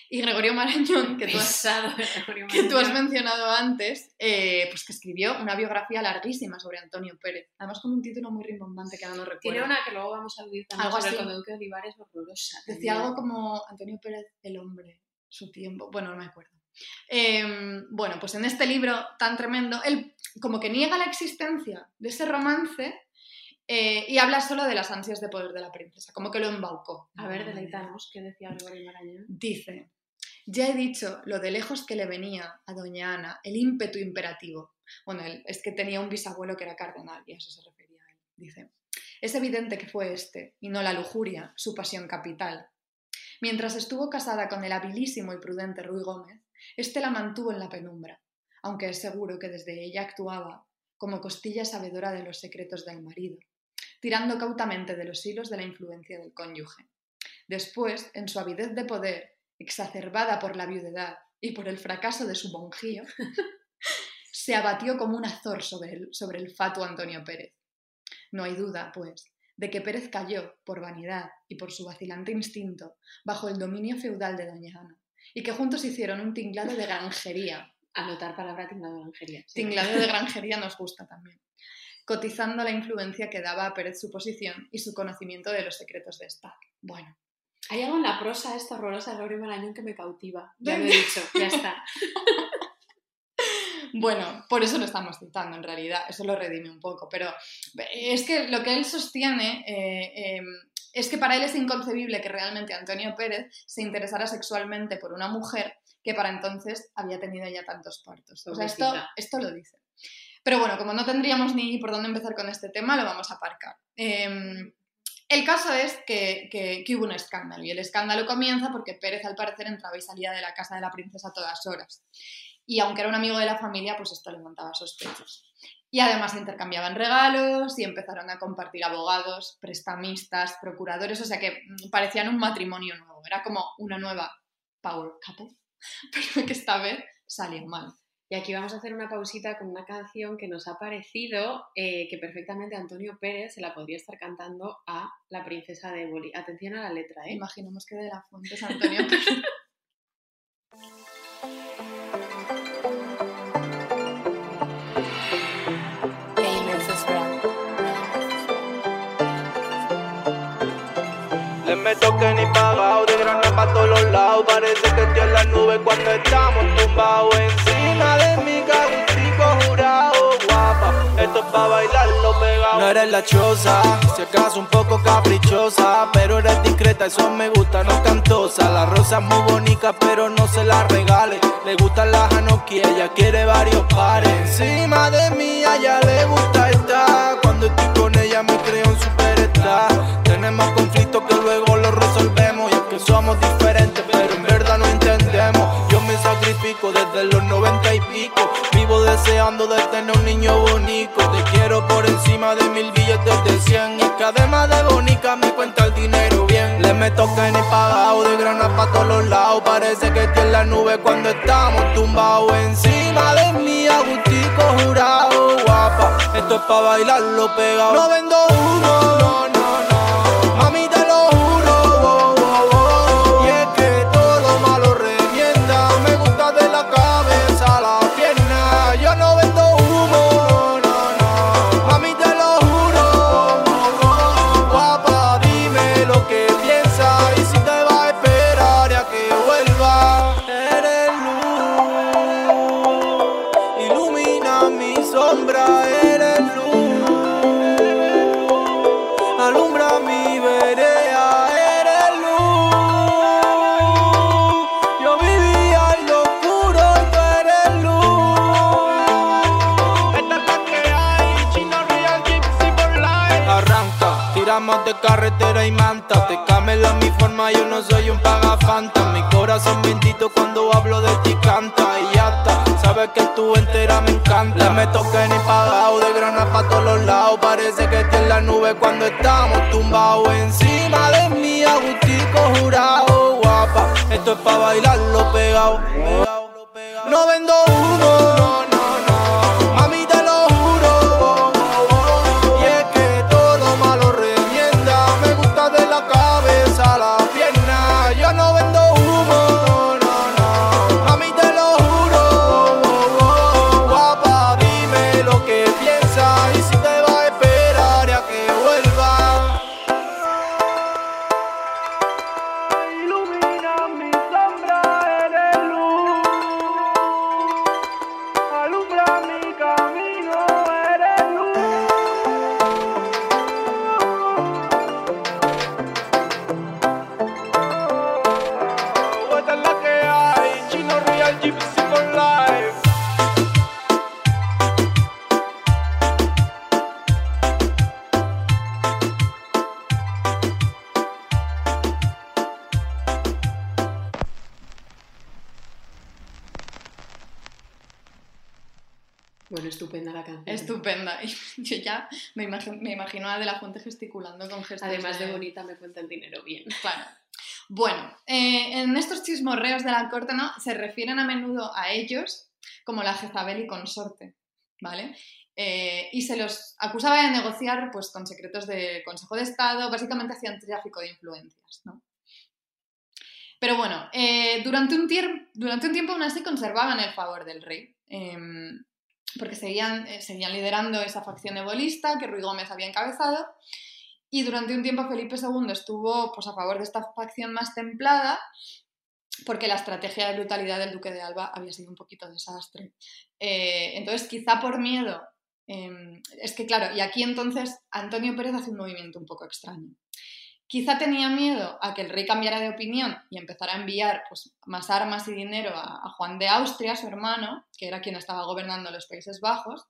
Y Gregorio Marañón, que tú has, que tú has mencionado antes, eh, pues que escribió una biografía larguísima sobre Antonio Pérez, además con un título muy rimbombante que ahora no recuerdo.
Tiene una que luego vamos a aludir también
Algo
sobre
así.
el Duque Olivares, horrorosa.
Decía algo como Antonio Pérez, el hombre, su tiempo, bueno, no me acuerdo. Eh, bueno, pues en este libro tan tremendo, él como que niega la existencia de ese romance eh, y habla solo de las ansias de poder de la princesa, como que lo embaucó.
A ver, deleitanos, ¿qué decía Gregorio Marañón?
Dice, ya he dicho lo de lejos que le venía a doña Ana el ímpetu imperativo. Bueno, él- es que tenía un bisabuelo que era cardenal y a eso se refería a él. Dice, es evidente que fue este, y no la lujuria, su pasión capital. Mientras estuvo casada con el habilísimo y prudente Ruy Gómez, éste la mantuvo en la penumbra, aunque es seguro que desde ella actuaba como costilla sabedora de los secretos del marido, tirando cautamente de los hilos de la influencia del cónyuge. Después, en su avidez de poder, exacerbada por la viudedad y por el fracaso de su monjío, se abatió como un azor sobre el, sobre el fatuo Antonio Pérez. No hay duda, pues, de que Pérez cayó, por vanidad y por su vacilante instinto, bajo el dominio feudal de Doña Ana, y que juntos hicieron un tinglado de granjería.
Anotar palabra tinglado de granjería. sí.
Tinglado de granjería nos gusta también. Cotizando la influencia que daba a Pérez su posición y su conocimiento de los secretos de Estado. Bueno,
Hay algo en la prosa esta horrorosa de Gregorio Marañón que me cautiva. Ya lo he dicho, ya está.
Bueno, por eso lo estamos citando en realidad, eso lo redime un poco, pero es que lo que él sostiene eh, eh, es que para él es inconcebible que realmente Antonio Pérez se interesara sexualmente por una mujer que para entonces había tenido ya tantos partos. O sea, esto, esto lo dice. Pero bueno, como no tendríamos ni por dónde empezar con este tema, lo vamos a aparcar. Eh, el caso es que, que- que hubo un escándalo y el escándalo comienza porque Pérez al parecer entraba y salía de la casa de la princesa a todas horas. Y aunque era un amigo de la familia, pues esto le montaba sospechas. Y además intercambiaban regalos y empezaron a compartir abogados, prestamistas, procuradores, o sea que mm, parecían un matrimonio nuevo. Era como una nueva power couple, pero que esta vez salió mal.
Y aquí vamos a hacer una pausita con una canción que nos ha parecido eh, que perfectamente Antonio Pérez se la podría estar cantando a la princesa de Éboli. Atención a la letra, ¿eh?
Imaginemos que de la fuente es Antonio.
Le estamos tumbados encima de mi cagustico jurado. Guapa, esto es pa' bailarlo pegado. No eres la choza, si acaso un poco caprichosa. Pero eres discreta, eso me gusta, no cantosa. La rosa es muy bonita, pero no se la regale. Le gustan las anoki, ella quiere varios pares. Encima de mí, a ella le gusta estar. Cuando estoy con ella, me creo un superstar. Tenemos conflictos que luego los resolvemos. Y es que somos diferentes, desde los noventa y pico. Vivo deseando de tener un niño bonito. Te quiero por encima de mil billetes de cien. Y que además de bonita me cuenta el dinero bien. Le meto que ni pagado de grana pa' todos los lados. Parece que estoy en la nube cuando estamos tumbados encima de mí. Agustico jurado, guapa. Esto es pa' bailarlo pegado. No vendo humo, no. Tiramos de carretera y manta. Te camela mi forma, yo no soy un pagafanta. Mi corazón bendito cuando hablo de ti canta y ya está. Sabes que tú entera me encanta. Meto que ni pagado de grana pa' todos los lados. Parece que estoy en la nube cuando estamos tumbados encima de mí. Agustico jurado, guapa. Esto es pa' bailarlo pegado. No vendo humo, me
imagino, me imagino a De La Fuente gesticulando con gestos.
Además de bonita, me cuenta el dinero bien.
Claro. Bueno, eh, en estos chismorreos de la corte ¿no? se refieren a menudo a ellos como la Jezabel y consorte, ¿vale? Eh, y se los acusaba de negociar pues, con secretos del Consejo de Estado, básicamente hacían tráfico de influencias, ¿no? Pero bueno, eh, durante, un durante un tiempo aún así conservaban el favor del rey, em, porque seguían, eh, seguían liderando esa facción ebolista que Ruy Gómez había encabezado, y durante un tiempo Felipe II estuvo pues, a favor de esta facción más templada, porque la estrategia de brutalidad del duque de Alba había sido un poquito desastre. Eh, entonces, quizá por miedo, eh, es que claro, y aquí entonces Antonio Pérez hace un movimiento un poco extraño. Quizá tenía miedo a que el rey cambiara de opinión y empezara a enviar pues, más armas y dinero a, a Juan de Austria, su hermano, que era quien estaba gobernando los Países Bajos.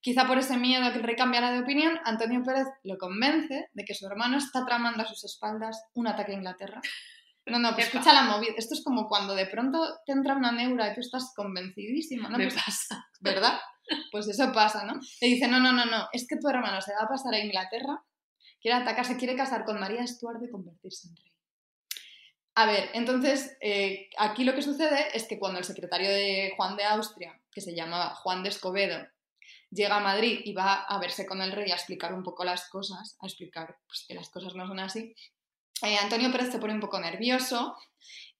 Quizá por ese miedo a que el rey cambiara de opinión, Antonio Pérez lo convence de que su hermano está tramando a sus espaldas un ataque a Inglaterra. No, no, pues escucha la movida. Esto es como cuando de pronto te entra una neura y tú estás convencidísima, ¿no?
Me
Pues,
pasa.
¿Verdad? Pues eso pasa, ¿no? Le dice, no, no, no, no, es que tu hermano se va a pasar a Inglaterra, quiere atacar, se quiere casar con María Stuart y convertirse en rey. A ver, entonces, eh, aquí lo que sucede es que cuando el secretario de Juan de Austria, que se llamaba Juan de Escobedo, llega a Madrid y va a verse con el rey a explicar un poco las cosas, a explicar pues, que las cosas no son así, eh, Antonio Pérez se pone un poco nervioso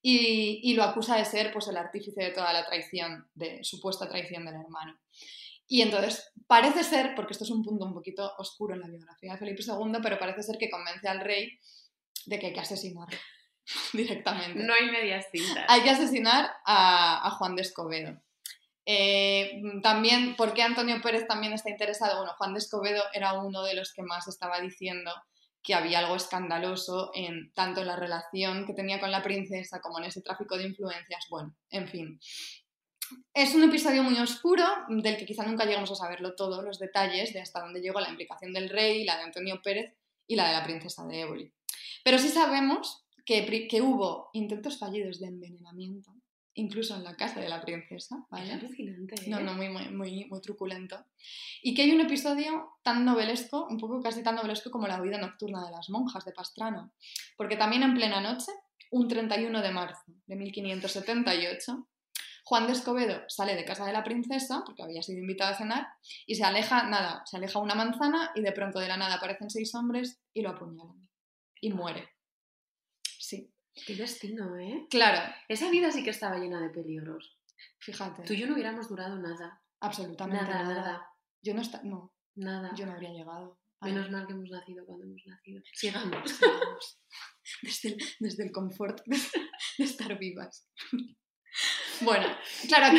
y, y lo acusa de ser pues, el artífice de toda la traición, de supuesta traición del hermano. Y entonces, parece ser, porque esto es un punto un poquito oscuro en la biografía de Felipe II, pero parece ser que convence al rey de que hay que asesinarlo directamente.
No hay medias tintas.
Hay que asesinar a, a Juan de Escobedo. Eh, también, ¿por qué Antonio Pérez también está interesado? Bueno, Juan de Escobedo era uno de los que más estaba diciendo que había algo escandaloso en tanto en la relación que tenía con la princesa como en ese tráfico de influencias. Bueno, en fin. Es un episodio muy oscuro, del que quizá nunca llegamos a saberlo todo, los detalles de hasta dónde llegó la implicación del rey, la de Antonio Pérez y la de la princesa de Éboli. Pero sí sabemos que, que hubo intentos fallidos de envenenamiento, incluso en la casa de la princesa,
Es ¿eh?
No, no, muy, muy, muy, muy truculento. Y que hay un episodio tan novelesco, un poco casi tan novelesco como la vida nocturna de las monjas de Pastrana. Porque también en plena noche, un 31 de marzo de 1578, Juan de Escobedo sale de casa de la princesa, porque había sido invitado a cenar, y se aleja, nada, se aleja una manzana y de pronto de la nada aparecen seis hombres y lo apuñalan. Y muere. Sí.
Qué destino, ¿eh?
Claro,
Esa vida sí que estaba llena de peligros.
fíjate.
Tú y yo no hubiéramos durado nada.
Absolutamente
Nada,
nada.
nada,
Yo no, esta- no,
nada.
yo no habría llegado.
Menos mal que hemos nacido cuando hemos nacido. Sigamos.
Sigamos. Desde el, desde el confort de estar vivas. Bueno, claro,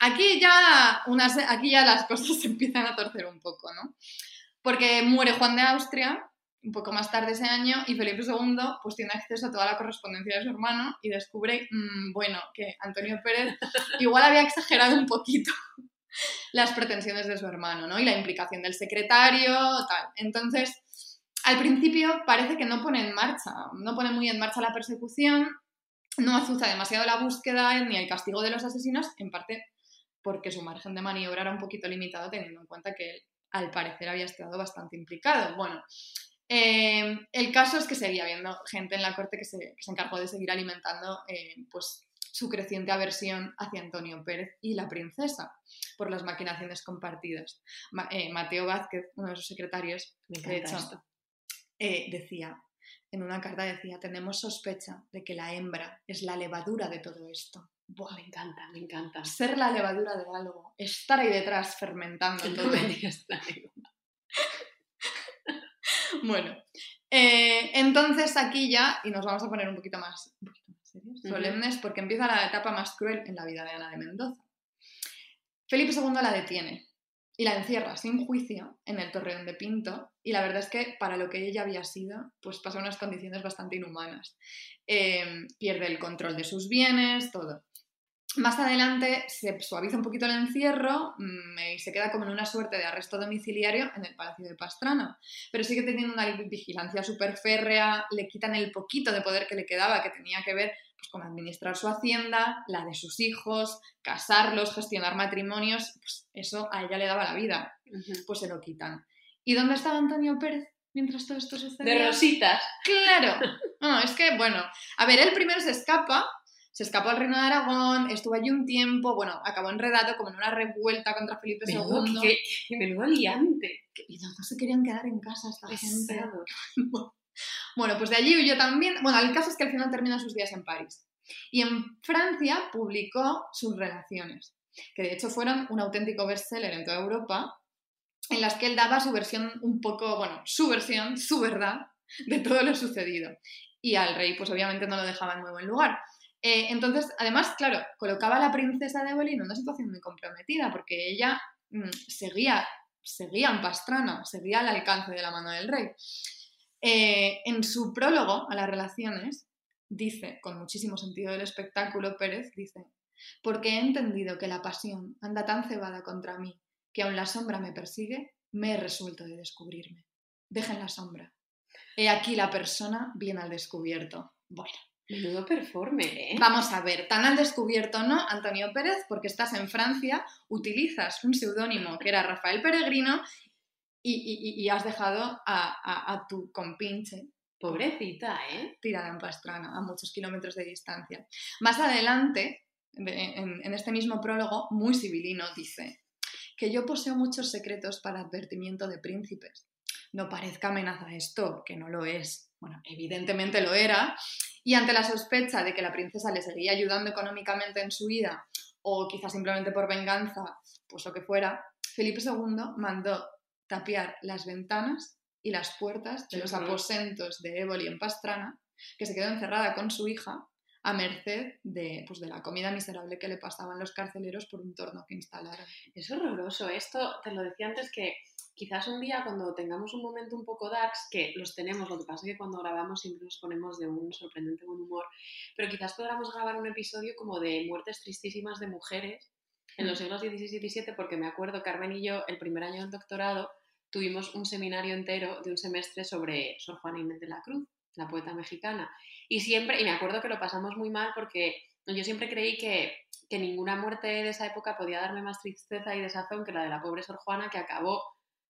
aquí, ya unas, aquí ya las cosas se empiezan a torcer un poco, ¿no? Porque muere Juan de Austria un poco más tarde ese año y Felipe II pues tiene acceso a toda la correspondencia de su hermano y descubre, mm, bueno, que Antonio Pérez igual había exagerado un poquito las pretensiones de su hermano, ¿no? Y la implicación del secretario, tal. Entonces, al principio parece que no pone en marcha, no pone muy en marcha la persecución, no azuza demasiado la búsqueda ni el castigo de los asesinos, en parte porque su margen de maniobra era un poquito limitado teniendo en cuenta que él, al parecer, había estado bastante implicado. Bueno, eh, el caso es que seguía habiendo gente en la corte que se, que se encargó de seguir alimentando eh, pues, su creciente aversión hacia Antonio Pérez y la princesa por las maquinaciones compartidas. Ma- eh, Mateo Vázquez, uno de sus secretarios,
Me
de hecho,
esto.
eh, decía, en una carta decía, tenemos sospecha de que la hembra es la levadura de todo esto. Buah,
Me encanta, me encanta.
ser la levadura de algo, estar ahí detrás fermentando todo. Bueno, eh, entonces aquí ya, y nos vamos a poner un poquito más, un poquito más serios, solemnes, porque empieza la etapa más cruel en la vida de Ana de Mendoza. Felipe II la detiene y la encierra sin juicio en el Torreón de Pinto, y la verdad es que para lo que ella había sido, pues pasa unas condiciones bastante inhumanas. Eh, pierde el control de sus bienes, todo. Más adelante se suaviza un poquito el encierro mm, y se queda como en una suerte de arresto domiciliario en el Palacio de Pastrana, pero sigue teniendo una vigilancia súper férrea, le quitan el poquito de poder que le quedaba, que tenía que ver pues, con administrar su hacienda, la de sus hijos, casarlos, gestionar matrimonios, pues eso a ella le daba la vida, pues se lo quitan. ¿Y dónde estaba Antonio Pérez mientras todo esto sucedía?
De rositas.
Claro. No, es que, bueno, a ver, él primero se escapa, se escapó al Reino de Aragón, estuvo allí un tiempo, bueno, acabó enredado como en una revuelta contra Felipe
Menudo,
II.
qué, qué menudo liante.
Y no, no se querían quedar en casa esta gente. Bueno, pues de allí huyó también. Bueno, el caso es que al final termina sus días en París. Y en Francia publicó sus relaciones, que de hecho fueron un auténtico bestseller en toda Europa, en las que él daba su versión un poco, bueno, su versión, su verdad de todo lo sucedido. Y al rey, pues obviamente no lo dejaba en muy buen lugar. Eh, entonces, además, claro, colocaba a la princesa de Evelyn en una situación muy comprometida, porque ella mm, seguía, seguía en Pastrana, seguía al alcance de la mano del rey. Eh, en su prólogo a las relaciones, dice, con muchísimo sentido del espectáculo, Pérez dice, porque he entendido que la pasión anda tan cebada contra mí que aun la sombra me persigue, me he resuelto de descubrirme. Dejen la sombra. He aquí la persona bien al descubierto. Bueno,
Menudo performer, ¿eh?
vamos a ver, tan al descubierto no, Antonio Pérez, porque estás en Francia, utilizas un seudónimo que era Rafael Peregrino y, y- y has dejado a, a- a tu compinche
Pobrecita, ¿eh?
tirada en Pastrana, a muchos kilómetros de distancia. Más adelante, de- en, en este mismo prólogo, muy civilino, dice que yo poseo muchos secretos para advertimiento de príncipes. No parezca amenaza esto, que no lo es. Bueno, evidentemente lo era. Y ante la sospecha de que la princesa le seguía ayudando económicamente en su vida, o quizás simplemente por venganza, pues lo que fuera, Felipe II mandó tapiar las ventanas y las puertas de los aposentos de Éboli en Pastrana, que se quedó encerrada con su hija a merced de, pues, de la comida miserable que le pasaban los carceleros por un torno que instalaron.
Es horroroso. Esto, te lo decía antes, que quizás un día cuando tengamos un momento un poco darks, que los tenemos, lo que pasa es que cuando grabamos siempre nos ponemos de un sorprendente buen humor, pero quizás podamos grabar un episodio como de muertes tristísimas de mujeres en los siglos XVI y XVII, porque me acuerdo, Carmen y yo, el primer año del doctorado, tuvimos un seminario entero de un semestre sobre Sor Juana Inés de la Cruz, la poeta mexicana. Y siempre, y me acuerdo que lo pasamos muy mal porque yo siempre creí que, que ninguna muerte de esa época podía darme más tristeza y desazón que la de la pobre Sor Juana, que acabó,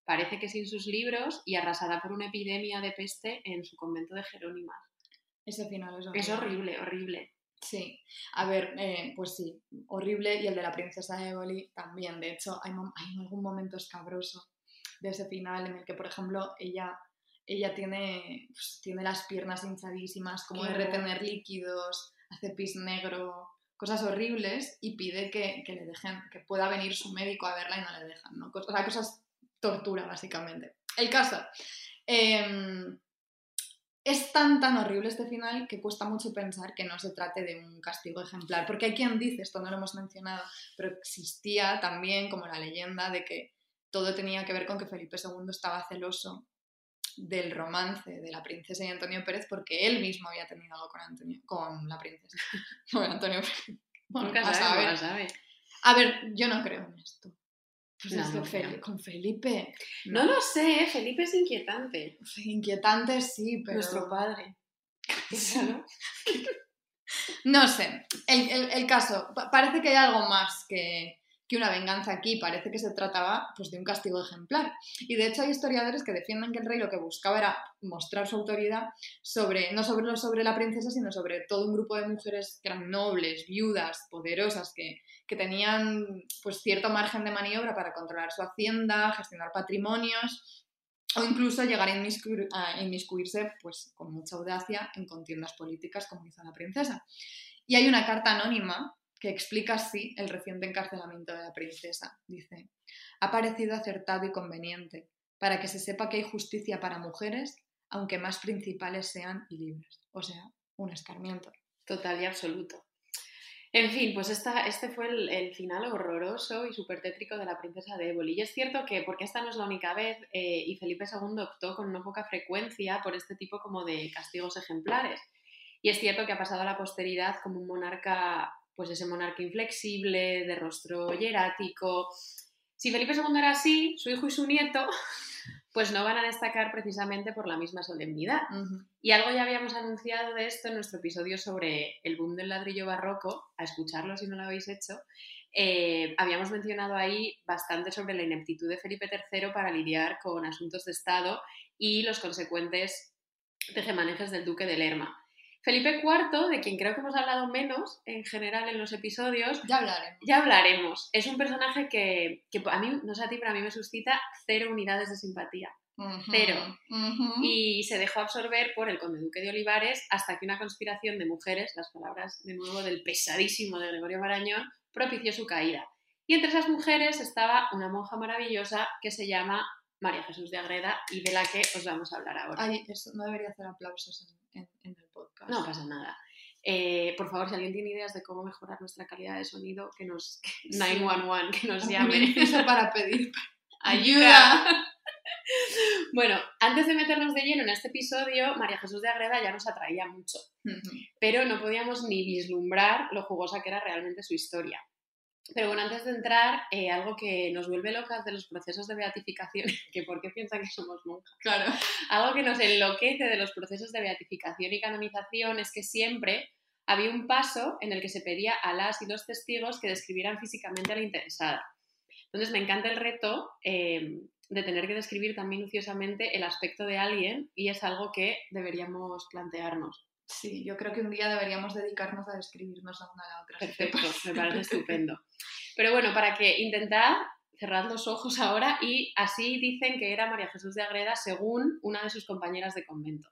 parece que sin sus libros y arrasada por una epidemia de peste en su convento de Jerónimas.
Ese final es horrible.
Es horrible, horrible.
Sí, a ver, eh, pues sí, horrible. Y el de la princesa Éboli también. De hecho, hay, hay algún momento escabroso de ese final en el que, por ejemplo, ella, ella tiene, pues, tiene las piernas hinchadísimas, como de retener líquidos, hace pis negro, cosas horribles y pide que, que le dejen, que pueda venir su médico a verla y no le dejan, ¿no? O sea, cosas tortura, básicamente. El caso. em, es tan tan horrible este final que cuesta mucho pensar que no se trate de un castigo ejemplar, porque hay quien dice, esto no lo hemos mencionado, pero existía también como la leyenda de que todo tenía que ver con que Felipe II estaba celoso del romance de la princesa y Antonio Pérez porque él mismo había tenido algo con, Antonio, con la princesa. Con Antonio Pérez. Bueno,
Nunca
a saber.
sabes.
A ver, yo no creo en esto. Pues
No, no
Fel- con Felipe.
No lo sé. Felipe es inquietante.
Inquietante sí, pero...
Nuestro padre.
No sé, el, el- el caso, pa- parece que hay algo más que, que una venganza aquí, parece que se trataba pues, de un castigo ejemplar. Y de hecho hay historiadores que defienden que el rey lo que buscaba era mostrar su autoridad sobre, no sobre, sobre la princesa, sino sobre todo un grupo de mujeres que eran nobles, viudas, poderosas, que, que tenían pues, cierto margen de maniobra para controlar su hacienda, gestionar patrimonios o incluso llegar a, inmiscuir- a inmiscuirse pues, con mucha audacia en contiendas políticas como hizo la princesa. Y hay una carta anónima que explica así el reciente encarcelamiento de la princesa. Dice, ha parecido acertado y conveniente para que se sepa que hay justicia para mujeres, aunque más principales sean y libres. O sea, un escarmiento.
Total y absoluto. En fin, pues esta, este fue el, final horroroso y súper tétrico de la princesa de Éboli. Y es cierto que, porque esta no es la única vez, eh, y Felipe II optó con no poca frecuencia por este tipo como de castigos ejemplares. Y es cierto que ha pasado a la posteridad como un monarca, pues ese monarca inflexible, de rostro hierático. Si Felipe II era así, su hijo y su nieto, pues no van a destacar precisamente por la misma solemnidad. Y algo ya habíamos anunciado de esto en nuestro episodio sobre el boom del ladrillo barroco, a escucharlo si no lo habéis hecho. Eh, habíamos mencionado ahí bastante sobre la ineptitud de Felipe III para lidiar con asuntos de Estado y los consecuentes tejemanejes del duque de Lerma. Felipe IV, de quien creo que hemos hablado menos en general en los episodios,
Ya hablaremos.
ya hablaremos. Es un personaje que, que a mí, no sé a ti, pero a mí me suscita cero unidades de simpatía Cero. y se dejó absorber por el conde duque de Olivares hasta que una conspiración de mujeres, las palabras de nuevo del pesadísimo de Gregorio Marañón, propició su caída. Y entre esas mujeres estaba una monja maravillosa que se llama María Jesús de Agreda y de la que os vamos a hablar ahora.
Ay, eso, no debería hacer aplausos en, en- en el.
No pasa nada. Eh, por favor, si alguien tiene ideas de cómo mejorar nuestra calidad de sonido, que nos 911, que nos llame.
para pedir
¡Ayuda! bueno, antes de meternos de lleno en este episodio, María Jesús de Agreda ya nos atraía mucho, pero no podíamos ni vislumbrar lo jugosa que era realmente su historia. Pero bueno, antes de entrar, eh, algo que nos vuelve locas de los procesos de beatificación, que por qué piensan que somos monjas,
Claro.
algo que nos enloquece de los procesos de beatificación y canonización es que siempre había un paso en el que se pedía a las y los testigos que describieran físicamente a la interesada. Entonces me encanta el reto eh, de tener que describir tan minuciosamente el aspecto de alguien y es algo que deberíamos plantearnos.
Sí, yo creo que un día deberíamos dedicarnos a describirnos la una a la otra.
Perfecto, me parece estupendo. Pero bueno, para que intentad cerrad los ojos ahora y así dicen que era María Jesús de Agreda según una de sus compañeras de convento.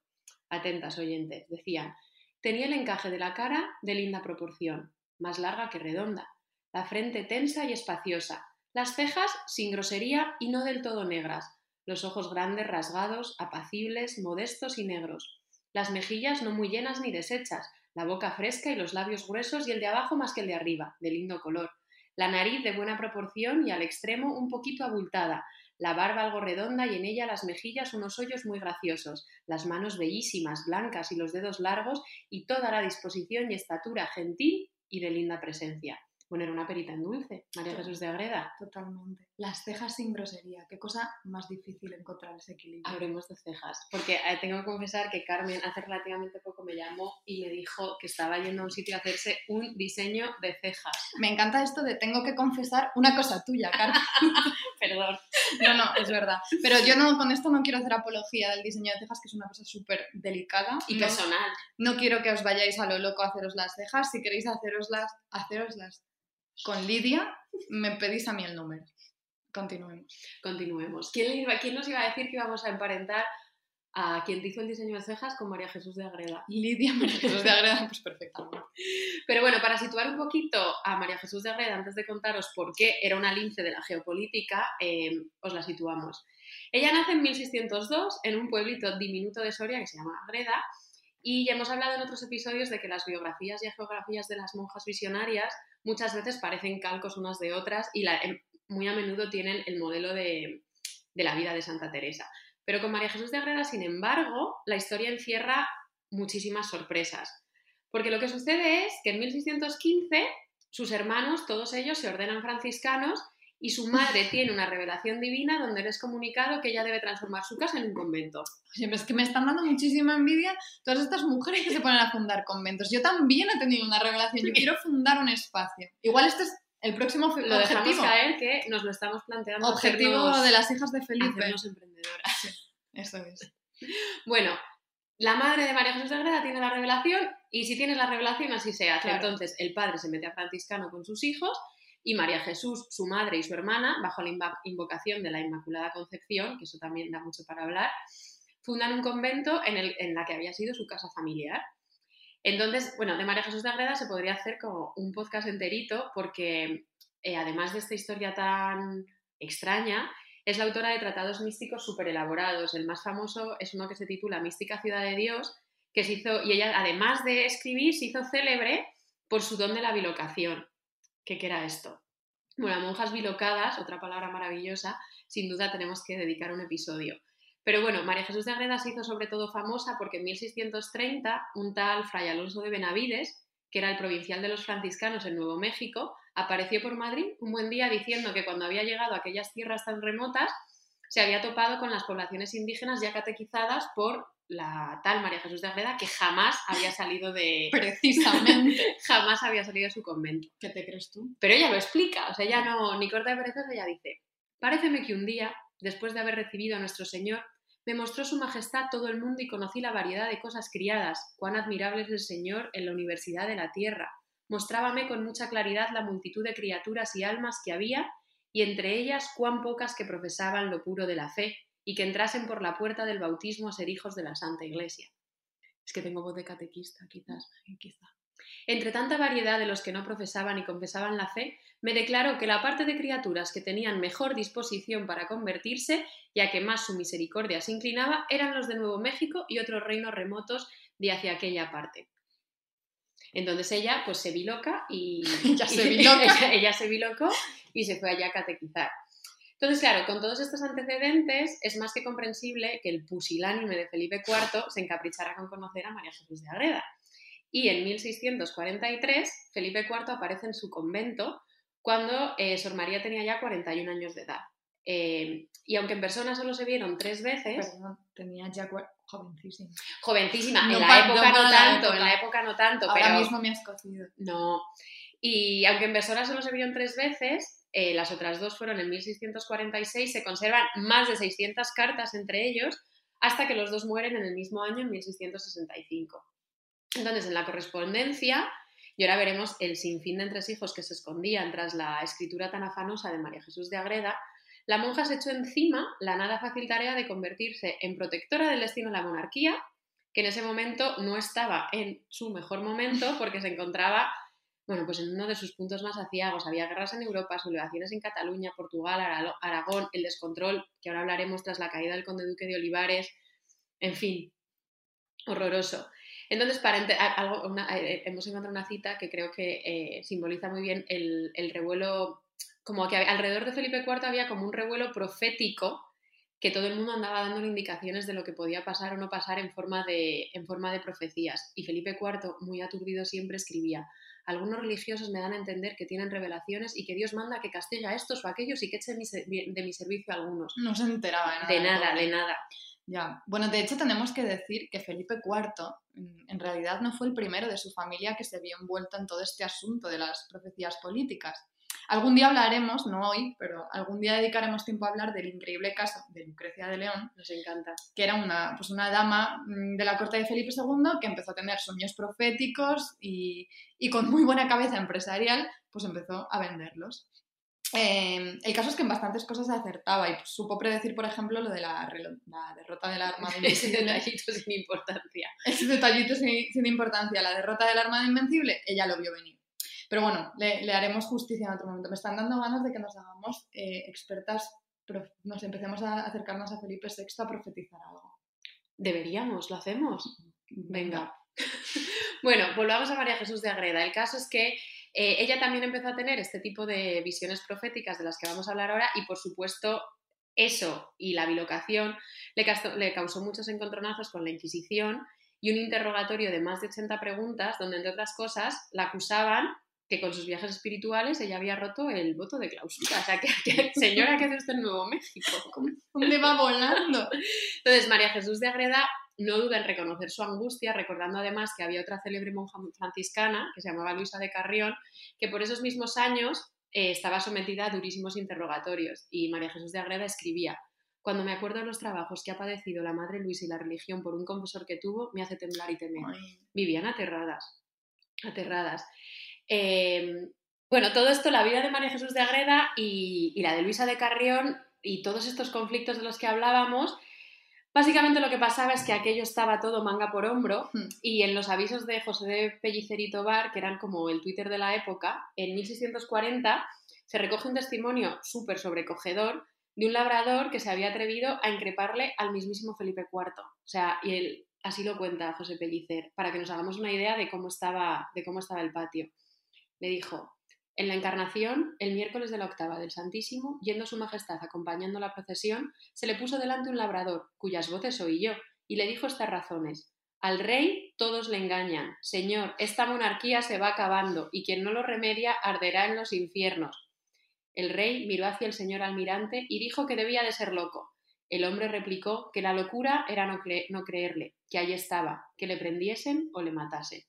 Atentas, oyentes, decían, tenía el encaje de la cara de linda proporción, más larga que redonda, la frente tensa y espaciosa, las cejas sin grosería y no del todo negras, los ojos grandes, rasgados, apacibles, modestos y negros, las mejillas no muy llenas ni deshechas, la boca fresca y los labios gruesos y el de abajo más que el de arriba, de lindo color, la nariz de buena proporción y al extremo un poquito abultada, la barba algo redonda y en ella las mejillas unos hoyos muy graciosos, las manos bellísimas, blancas y los dedos largos y toda la disposición y estatura gentil y de linda presencia. Bueno, era una perita en dulce, María Jesús de Agreda.
Totalmente. Las cejas sin grosería. Qué cosa más difícil encontrar ese equilibrio.
Hablemos de cejas, porque eh, tengo que confesar que Carmen hace relativamente poco me llamó y me dijo que estaba yendo a un sitio a hacerse un diseño de cejas.
Me encanta esto de tengo que confesar una cosa tuya, Carmen.
Perdón.
No, no, es verdad. Pero yo no, con esto no quiero hacer apología del diseño de cejas, que es una cosa súper delicada.
Y
no,
personal.
no quiero que os vayáis a lo loco a haceros las cejas. Si queréis haceroslas, haceroslas con Lidia, me pedís a mí el número. Continuemos.
Continuemos. ¿Quién, le iba- quién nos iba a decir que íbamos a emparentar a quien te hizo el diseño de cejas con María Jesús de Agreda?
Lidia María Jesús de Agreda, pues perfectamente.
Pero bueno, para situar un poquito a María Jesús de Agreda, antes de contaros por qué era una lince de la geopolítica, eh, os la situamos. Ella nace en 1602 en un pueblito diminuto de Soria que se llama Agreda y ya hemos hablado en otros episodios de que las biografías y geografías de las monjas visionarias muchas veces parecen calcos unas de otras y la- em, muy a menudo tienen el modelo de, de la vida de Santa Teresa. Pero con María Jesús de Agreda, sin embargo, la historia encierra muchísimas sorpresas. Porque lo que sucede es que en 1615 sus hermanos, todos ellos, se ordenan franciscanos y su madre tiene una revelación divina donde le es comunicado que ella debe transformar su casa en un convento.
Oye, pero es que me están dando muchísima envidia todas estas mujeres que se ponen a fundar conventos. Yo también he tenido una revelación. Yo quiero fundar un espacio. Igual este es el próximo
Lo dejamos
objetivo.
caer que nos lo estamos planteando.
Objetivo
hacernos-
de las hijas de Felipe.
hacernos emprendedoras.
Eso es.
Bueno, la madre de María Jesús de Agreda tiene la revelación y si tienes la revelación así se hace.
Claro.
Entonces el padre se mete a franciscano con sus hijos y María Jesús, su madre y su hermana, bajo la invocación de la Inmaculada Concepción, que eso también da mucho para hablar, fundan un convento en, el, en la que había sido su casa familiar. Entonces, bueno, de María Jesús de Agreda se podría hacer como un podcast enterito porque eh, además de esta historia tan extraña, es la autora de tratados místicos súper elaborados. El más famoso es uno que se titula Mística Ciudad de Dios, que se hizo, y ella, además de escribir, se hizo célebre por su don de la bilocación. ¿Qué era esto? Bueno, a monjas bilocadas, otra palabra maravillosa, sin duda tenemos que dedicar un episodio. Pero bueno, María Jesús de Agreda se hizo sobre todo famosa porque en 1630 un tal Fray Alonso de Benavides, que era el provincial de los franciscanos en Nuevo México, apareció por Madrid un buen día diciendo que cuando había llegado a aquellas tierras tan remotas se había topado con las poblaciones indígenas ya catequizadas por la tal María Jesús de Agreda que jamás había salido de
Precisamente.
jamás había salido de su convento.
¿Qué te crees tú?
Pero ella lo explica, o sea, ella no, ni corta de perezas, ella dice, paréceme que un día, después de haber recibido a nuestro Señor, me mostró su majestad todo el mundo y conocí la variedad de cosas criadas, cuán admirable es el Señor en la universidad de la tierra. Mostrábame con mucha claridad la multitud de criaturas y almas que había, y entre ellas cuán pocas que profesaban lo puro de la fe, y que entrasen por la puerta del bautismo a ser hijos de la Santa Iglesia. Es que tengo voz de catequista, quizás.
Quizá.
Entre tanta variedad de los que no profesaban y confesaban la fe, me declaró que la parte de criaturas que tenían mejor disposición para convertirse, ya que más su misericordia se inclinaba, eran los de Nuevo México y otros reinos remotos de hacia aquella parte. Entonces ella pues se biloca y
Ella se
y-
biloca.
ella, ella se y se fue allá a catequizar. Entonces, claro, con todos estos antecedentes es más que comprensible que el pusilánime de Felipe IV se encaprichara con conocer a María Jesús de Agreda. Y en 1643 Felipe IV aparece en su convento cuando eh, Sor María tenía ya 41 años de edad. Eh, y aunque en persona solo se vieron tres veces,
Perdón, tenía ya jovencísima.
jovencísima,
No
en la época
no
no
para la
tanto,
época.
en la época no tanto,
Ahora
pero
mismo me has cocido.
no. Y aunque en persona solo se vieron tres veces, eh, las otras dos fueron en 1646, se conservan más de 600 cartas entre ellos, hasta que los dos mueren en el mismo año, en 1665. Entonces, en la correspondencia, y ahora veremos el sinfín de entresijos que se escondían tras la escritura tan afanosa de María Jesús de Agreda, la monja se echó encima la nada fácil tarea de convertirse en protectora del destino de la monarquía, que en ese momento no estaba en su mejor momento porque se encontraba bueno, pues en uno de sus puntos más aciagos. Había guerras en Europa, sublevaciones en Cataluña, Portugal, Aragón, el descontrol, que ahora hablaremos tras la caída del conde duque de Olivares, en fin, horroroso. Entonces, para algo, eh, eh, hemos encontrado una cita que creo que eh, simboliza muy bien el, el revuelo, como que alrededor de Felipe IV había como un revuelo profético que todo el mundo andaba dando indicaciones de lo que podía pasar o no pasar en forma de, en forma de profecías. Y Felipe IV, muy aturdido siempre, escribía, algunos religiosos me dan a entender que tienen revelaciones y que Dios manda que castigue a estos o a aquellos y que eche de mi servicio a algunos.
No se enteraba de nada.
De nada, de nada.
Ya, bueno, de hecho tenemos que decir que Felipe IV en realidad no fue el primero de su familia que se vio envuelto en todo este asunto de las profecías políticas. Algún día hablaremos, no hoy, pero algún día dedicaremos tiempo a hablar del increíble caso de Lucrecia de León.
Nos encanta.
Que era una, pues una dama mm, de la corte de Felipe II que empezó a tener sueños proféticos y, y con muy buena cabeza empresarial, pues empezó a venderlos. Eh, el caso es que en bastantes cosas acertaba y supo predecir, por ejemplo, lo de la, la derrota del Armada
Invencible. Ese detallito sin importancia.
Ese detallito sin, sin, importancia, la derrota del Armada Invencible, ella lo vio venir. Pero bueno, le, haremos justicia en otro momento. Me están dando ganas de que nos hagamos eh, expertas, nos empecemos a acercarnos a Felipe VI a profetizar algo.
Deberíamos, lo hacemos. Venga. bueno, volvamos a María Jesús de Agreda. El caso es que eh, ella también empezó a tener este tipo de visiones proféticas de las que vamos a hablar ahora y por supuesto eso y la bilocación le, le causó muchos encontronazos con la Inquisición y un interrogatorio de más de 80 preguntas donde entre otras cosas la acusaban que con sus viajes espirituales ella había roto el voto de clausura. O sea, que, señora, ¿qué hace usted en Nuevo México?
¿Dónde va volando?
Entonces, María Jesús de Agreda no duda en reconocer su angustia, recordando además que había otra célebre monja franciscana, que se llamaba Luisa de Carrión, que por esos mismos años eh, estaba sometida a durísimos interrogatorios. Y María Jesús de Agreda escribía, cuando me acuerdo de los trabajos que ha padecido la Madre Luisa y la religión por un confesor que tuvo, me hace temblar y temer. Vivían aterradas, aterradas. Em, bueno, todo esto, la vida de María Jesús de Agreda y, la de Luisa de Carrión y todos estos conflictos de los que hablábamos, básicamente lo que pasaba es que aquello estaba todo manga por hombro hmm. y en los avisos de José de Pellicerito Bar, que eran como el Twitter de la época, en 1640 se recoge un testimonio súper sobrecogedor de un labrador que se había atrevido a increparle al mismísimo Felipe IV. O sea, y él así lo cuenta José Pellicer, para que nos hagamos una idea de cómo estaba, de cómo estaba el patio le dijo, en la encarnación, el miércoles de la octava del Santísimo, yendo su majestad acompañando la procesión, se le puso delante un labrador, cuyas voces oí yo, y le dijo estas razones. Al rey todos le engañan. Señor, esta monarquía se va acabando, y quien no lo remedia arderá en los infiernos. El rey miró hacia el señor almirante y dijo que debía de ser loco. El hombre replicó que la locura era no, no creerle, que allí estaba, que le prendiesen o le matasen.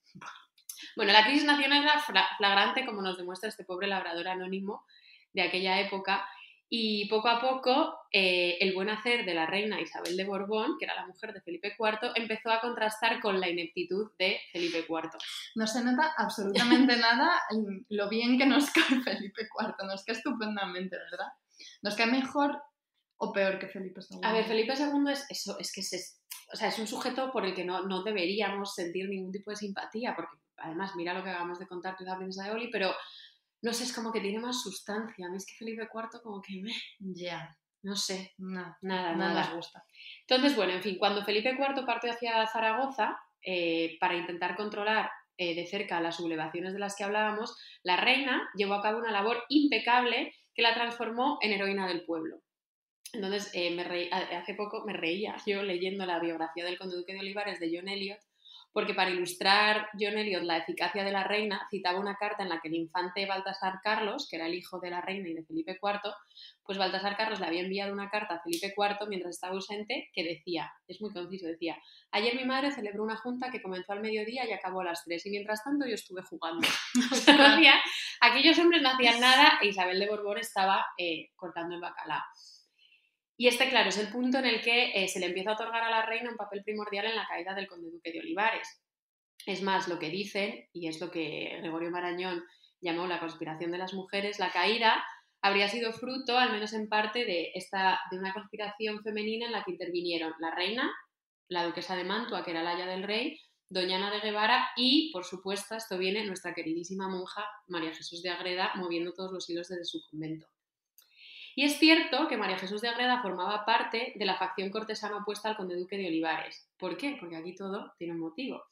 Bueno, la crisis nacional era flagrante, como nos demuestra este pobre labrador anónimo de aquella época, y poco a poco eh, el buen hacer de la reina Isabel de Borbón, que era la mujer de Felipe IV, empezó a contrastar con la ineptitud de Felipe IV.
No se nota absolutamente nada lo bien que nos cae Felipe IV, nos cae estupendamente, ¿verdad? Nos cae mejor o peor que Felipe II.
A ver, Felipe II es eso, es que es, o sea, es un sujeto por el que no, no deberíamos sentir ningún tipo de simpatía, porque además, mira lo que acabamos de contar, tú la princesa de Oli, pero no sé, es como que tiene más sustancia. A mí es que Felipe IV como que me...
Ya.
No sé,
nada,
nada,
nada. gusta.
Entonces, bueno, en fin, cuando Felipe IV partió hacia Zaragoza eh, para intentar controlar eh, de cerca las sublevaciones de las que hablábamos, la reina llevó a cabo una labor impecable que la transformó en heroína del pueblo. Entonces, eh, me hace poco me reía yo leyendo la biografía del conde duque de Olivares de John Eliot, porque para ilustrar John Eliot la eficacia de la reina, citaba una carta en la que el infante Baltasar Carlos, que era el hijo de la reina y de Felipe IV, pues Baltasar Carlos le había enviado una carta a Felipe IV mientras estaba ausente que decía, es muy conciso, decía, ayer mi madre celebró una junta que comenzó al mediodía y acabó a las 3 y mientras tanto yo estuve jugando. O sea, no hacía- aquellos hombres no hacían nada e Isabel de Borbón estaba eh, cortando el bacalao. Y este, claro, es el punto en el que eh, se le empieza a otorgar a la reina un papel primordial en la caída del conde duque de Olivares. Es más, lo que dicen, y es lo que Gregorio Marañón llamó la conspiración de las mujeres, la caída habría sido fruto, al menos en parte, de, esta, de una conspiración femenina en la que intervinieron la reina, la duquesa de Mantua, que era la haya del rey, doña Ana de Guevara y, por supuesto, esto viene nuestra queridísima monja María Jesús de Agreda moviendo todos los hilos desde su convento. Y es cierto que María Jesús de Agreda formaba parte de la facción cortesana opuesta al conde duque de Olivares. ¿Por qué? Porque aquí todo tiene un motivo.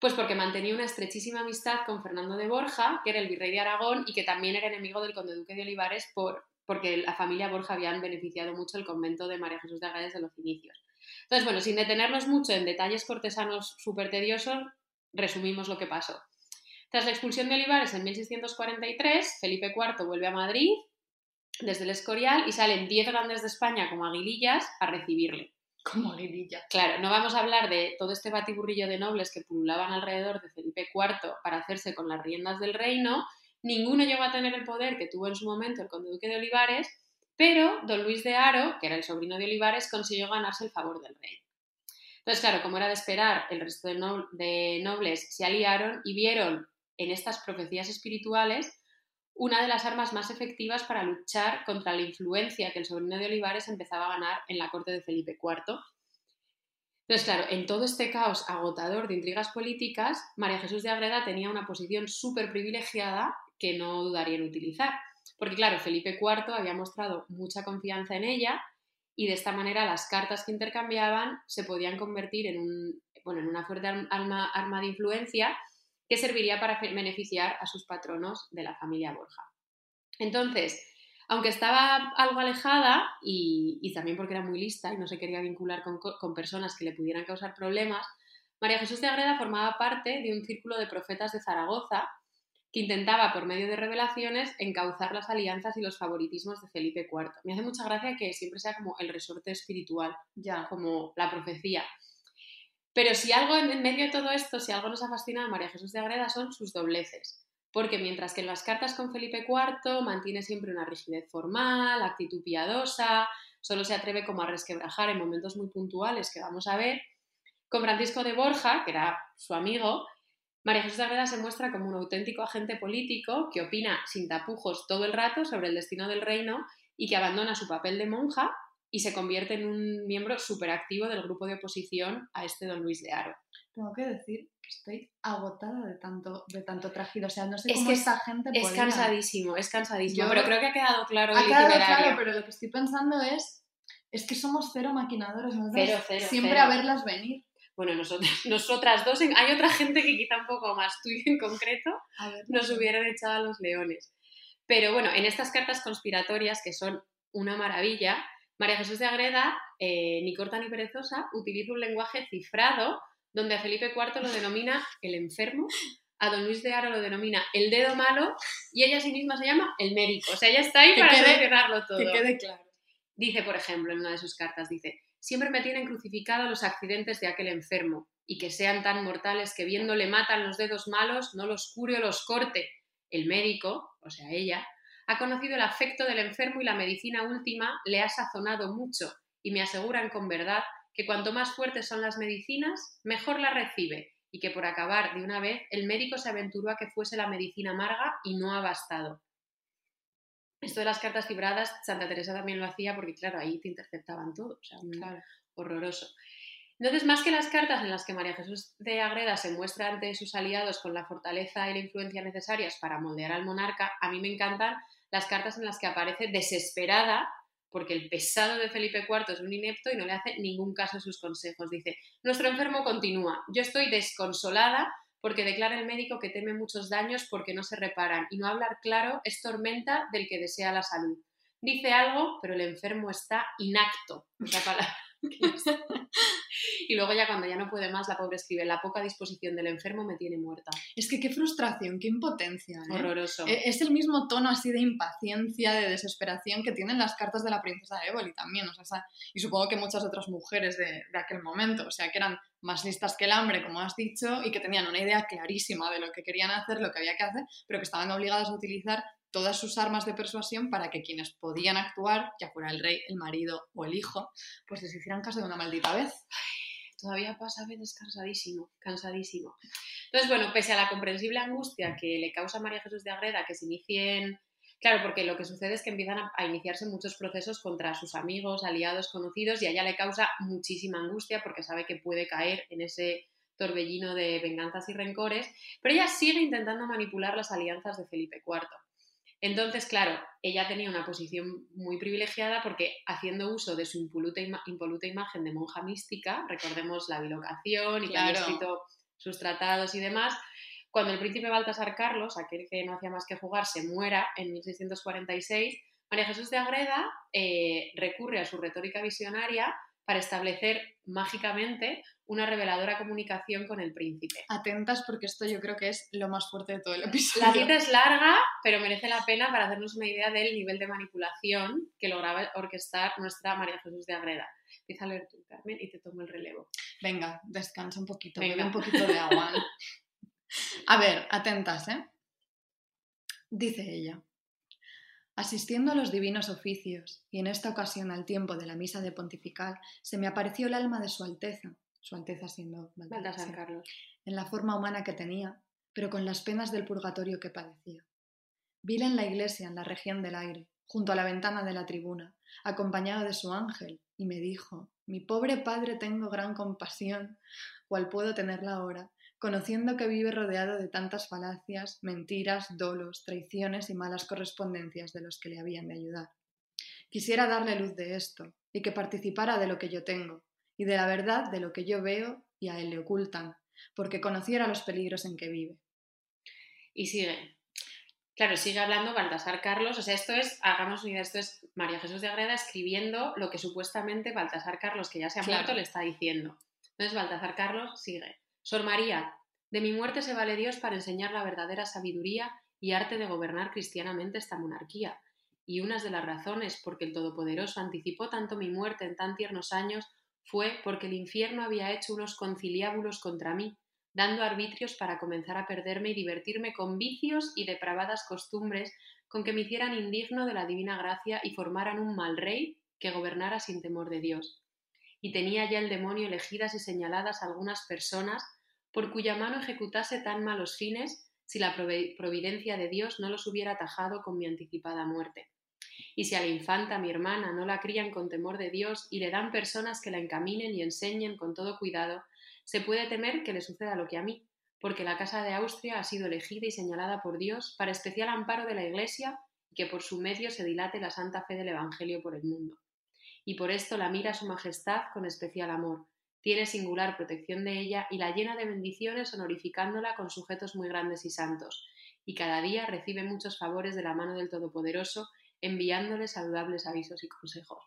Pues porque mantenía una estrechísima amistad con Fernando de Borja, que era el virrey de Aragón y que también era enemigo del conde duque de Olivares por, porque la familia Borja habían beneficiado mucho el convento de María Jesús de Agreda desde los inicios. Entonces, bueno, sin detenernos mucho en detalles cortesanos súper tediosos, resumimos lo que pasó. Tras la expulsión de Olivares en 1643, Felipe IV vuelve a Madrid desde el Escorial y salen 10 grandes de España como aguilillas a recibirle.
Como aguililla.
Claro, no vamos a hablar de todo este batiburrillo de nobles que pululaban alrededor de Felipe IV para hacerse con las riendas del reino. Ninguno llegó a tener el poder que tuvo en su momento el conde duque de Olivares, pero don Luis de Haro, que era el sobrino de Olivares, consiguió ganarse el favor del rey. Entonces, claro, como era de esperar, el resto de, no- de nobles se aliaron y vieron en estas profecías espirituales una de las armas más efectivas para luchar contra la influencia que el sobrino de Olivares empezaba a ganar en la corte de Felipe IV. Entonces, claro, en todo este caos agotador de intrigas políticas, María Jesús de Agreda tenía una posición súper privilegiada que no dudaría en utilizar. Porque, claro, Felipe IV había mostrado mucha confianza en ella y de esta manera las cartas que intercambiaban se podían convertir en, un, bueno, en una fuerte arma, arma de influencia que serviría para beneficiar a sus patronos de la familia Borja. Entonces, aunque estaba algo alejada y, y también porque era muy lista y no se quería vincular con, con, personas que le pudieran causar problemas, María Jesús de Agreda formaba parte de un círculo de profetas de Zaragoza que intentaba, por medio de revelaciones, encauzar las alianzas y los favoritismos de Felipe IV. Me hace mucha gracia que siempre sea como el resorte espiritual,
Ya.
como la profecía. Pero si algo en medio de todo esto, si algo nos ha fascinado a María Jesús de Agreda son sus dobleces. Porque mientras que en las cartas con Felipe IV mantiene siempre una rigidez formal, actitud piadosa, solo se atreve como a resquebrajar en momentos muy puntuales que vamos a ver, con Francisco de Borja, que era su amigo, María Jesús de Agreda se muestra como un auténtico agente político que opina sin tapujos todo el rato sobre el destino del reino y que abandona su papel de monja y se convierte en un miembro superactivo del grupo de oposición a este don Luis de Haro.
Tengo que decir que estoy agotada de tanto, de tanto trajido. O sea, no sé
Es
cómo
que
esta gente
Es
podía.
cansadísimo, es cansadísimo,
Yo-
pero creo que ha quedado claro
Ha
el
quedado
itinerario.
claro, pero lo que estoy pensando es, es que somos cero maquinadores. Nosotros
Cero, cero,
siempre
cero.
a verlas venir.
Bueno, nosotras, nosotras dos, en- hay otra gente que quizá un poco más tú y en concreto,
ver,
nos hubieran echado a los leones. Pero bueno, en estas cartas conspiratorias, que son una maravilla, María Jesús de Agreda, eh, ni corta ni perezosa, utiliza un lenguaje cifrado donde a Felipe IV lo denomina el enfermo, a don Luis de Haro lo denomina el dedo malo y ella a sí misma se llama el médico. O sea, ella está ahí
Que
para
quede-
solucionarlo todo.
Que quede claro.
Dice, por ejemplo, en una de sus cartas, dice, siempre me tienen crucificado los accidentes de aquel enfermo, y que sean tan mortales que viéndole matan los dedos malos, no los cure o los corte. El médico, o sea, ella, ha conocido el afecto del enfermo y la medicina última le ha sazonado mucho, y me aseguran con verdad que cuanto más fuertes son las medicinas, mejor las recibe, y que por acabar de una vez el médico se aventuró a que fuese la medicina amarga y no ha bastado. Esto de las cartas fibradas, Santa Teresa también lo hacía porque, claro, ahí te interceptaban todo, o sea, un-
Claro.
horroroso. Entonces, más que las cartas en las que María Jesús de Agreda se muestra ante sus aliados con la fortaleza y la influencia necesarias para moldear al monarca, a mí me encantan las cartas en las que aparece desesperada porque el pesado de Felipe IV es un inepto y no le hace ningún caso a sus consejos. Dice, nuestro enfermo continúa, yo estoy desconsolada porque declara el médico que teme muchos daños porque no se reparan y no hablar claro es tormenta del que desea la salud. Dice algo, pero el enfermo está inacto. Esa palabra y luego ya cuando ya no puede más, la pobre escribe, la poca disposición del enfermo me tiene muerta.
Es que qué frustración, qué impotencia. ¿eh?
Horroroso.
E- Es el mismo tono así de impaciencia, de desesperación que tienen las cartas de la princesa Éboli también. O sea, esa- y supongo que muchas otras mujeres de, de aquel momento. O sea, que eran más listas que el hambre, como has dicho, y que tenían una idea clarísima de lo que querían hacer, lo que había que hacer, pero que estaban obligadas a utilizar todas sus armas de persuasión para que quienes podían actuar, ya fuera el rey, el marido o el hijo, pues les hicieran caso de una maldita vez.
Todavía pasa a veces cansadísimo, cansadísimo. Entonces, bueno, pese a la comprensible angustia que le causa a María Jesús de Agreda que se inicien... Claro, porque lo que sucede es que empiezan a, iniciarse muchos procesos contra sus amigos, aliados, conocidos, y a ella le causa muchísima angustia porque sabe que puede caer en ese torbellino de venganzas y rencores, pero ella sigue intentando manipular las alianzas de Felipe IV. Entonces, claro, ella tenía una posición muy privilegiada porque haciendo uso de su impoluta, ima- impoluta imagen de monja mística, recordemos la bilocación y que había escrito sus tratados y demás, cuando el príncipe Baltasar Carlos, aquel que no hacía más que jugar, se muera en 1646, María Jesús de Agreda eh, recurre a su retórica visionaria para establecer mágicamente una reveladora comunicación con el príncipe.
Atentas porque esto yo creo que es lo más fuerte de todo el episodio.
La cita es larga, pero merece la pena para hacernos una idea del nivel de manipulación que lograba orquestar nuestra María Jesús de Agreda. Empieza a leer tú, Carmen, y te tomo el relevo.
Venga, descansa un poquito,
Venga.
bebe un poquito de agua. A ver, atentas, ¿eh? Dice ella. Asistiendo a los divinos oficios, y en esta ocasión al tiempo de la misa de pontifical, se me apareció el alma de Su Alteza, Su Alteza siendo Baltasar,
Carlos.
en la forma humana que tenía, pero con las penas del purgatorio que padecía. Vile en la iglesia, en la región del aire, junto a la ventana de la tribuna, acompañado de su ángel, y me dijo, mi pobre padre tengo gran compasión, cual puedo tenerla ahora, conociendo que vive rodeado de tantas falacias, mentiras, dolos, traiciones y malas correspondencias de los que le habían de ayudar. Quisiera darle luz de esto, y que participara de lo que yo tengo, y de la verdad de lo que yo veo y a él le ocultan, porque conociera los peligros en que vive.
Y sigue. Claro, sigue hablando Baltasar Carlos. O sea, esto es, hagamos una idea, esto es María Jesús de Agreda escribiendo lo que supuestamente Baltasar Carlos, que ya se ha
Claro.
muerto, le está diciendo. Entonces Baltasar Carlos sigue. Sor María, de mi muerte se vale Dios para enseñar la verdadera sabiduría y arte de gobernar cristianamente esta monarquía. Y unas de las razones por que el Todopoderoso anticipó tanto mi muerte en tan tiernos años fue porque el infierno había hecho unos conciliábulos contra mí, dando arbitrios para comenzar a perderme y divertirme con vicios y depravadas costumbres con que me hicieran indigno de la divina gracia y formaran un mal rey que gobernara sin temor de Dios. Y tenía ya el demonio elegidas y señaladas algunas personas por cuya mano ejecutase tan malos fines si la providencia de Dios no los hubiera atajado con mi anticipada muerte. Y si a la infanta, mi hermana, no la crían con temor de Dios y le dan personas que la encaminen y enseñen con todo cuidado, se puede temer que le suceda lo que a mí, porque la Casa de Austria ha sido elegida y señalada por Dios para especial amparo de la Iglesia y que por su medio se dilate la santa fe del Evangelio por el mundo. Y por esto la mira Su Majestad con especial amor, tiene singular protección de ella y la llena de bendiciones honorificándola con sujetos muy grandes y santos, y cada día recibe muchos favores de la mano del Todopoderoso, enviándole saludables avisos y consejos.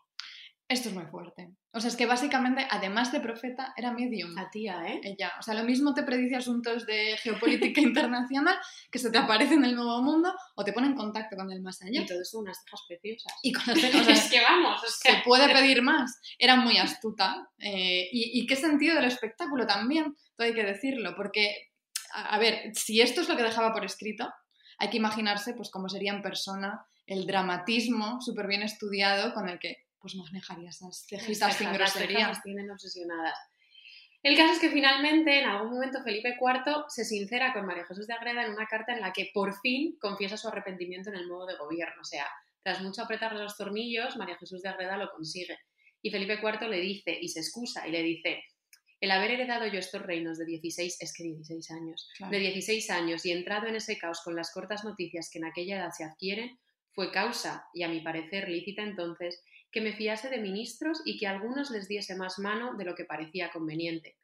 Esto es muy fuerte. O sea, es que básicamente, además de profeta, era medium.
La tía, ¿eh?
Ella, o sea, lo mismo te predice asuntos de geopolítica internacional que se te aparece en el nuevo mundo o te pone en contacto con el más allá.
Y todo esto unas cejas preciosas.
Y con las cejas, o sea,
es que vamos, es
puede pedir más. Era muy astuta. eh, y, y qué sentido del espectáculo también, todo hay que decirlo, porque, a, a ver, si esto es lo que dejaba por escrito, hay que imaginarse pues cómo sería en persona el dramatismo súper bien estudiado con el que pues manejaría esas cejitas sin grosería.
las tienen obsesionadas. El caso es que finalmente, en algún momento, Felipe IV se sincera con María Jesús de Agreda en una carta en la que por fin confiesa su arrepentimiento en el modo de gobierno. O sea, tras mucho apretar los tornillos, María Jesús de Agreda lo consigue. Y Felipe IV le dice, y se excusa, y le dice, el haber heredado yo estos reinos de 16, es que 16 años,
Claro.
de 16 años y entrado en ese caos con las cortas noticias que en aquella edad se adquieren, fue causa, y a mi parecer lícita entonces, que me fiase de ministros y que a algunos les diese más mano de lo que parecía conveniente.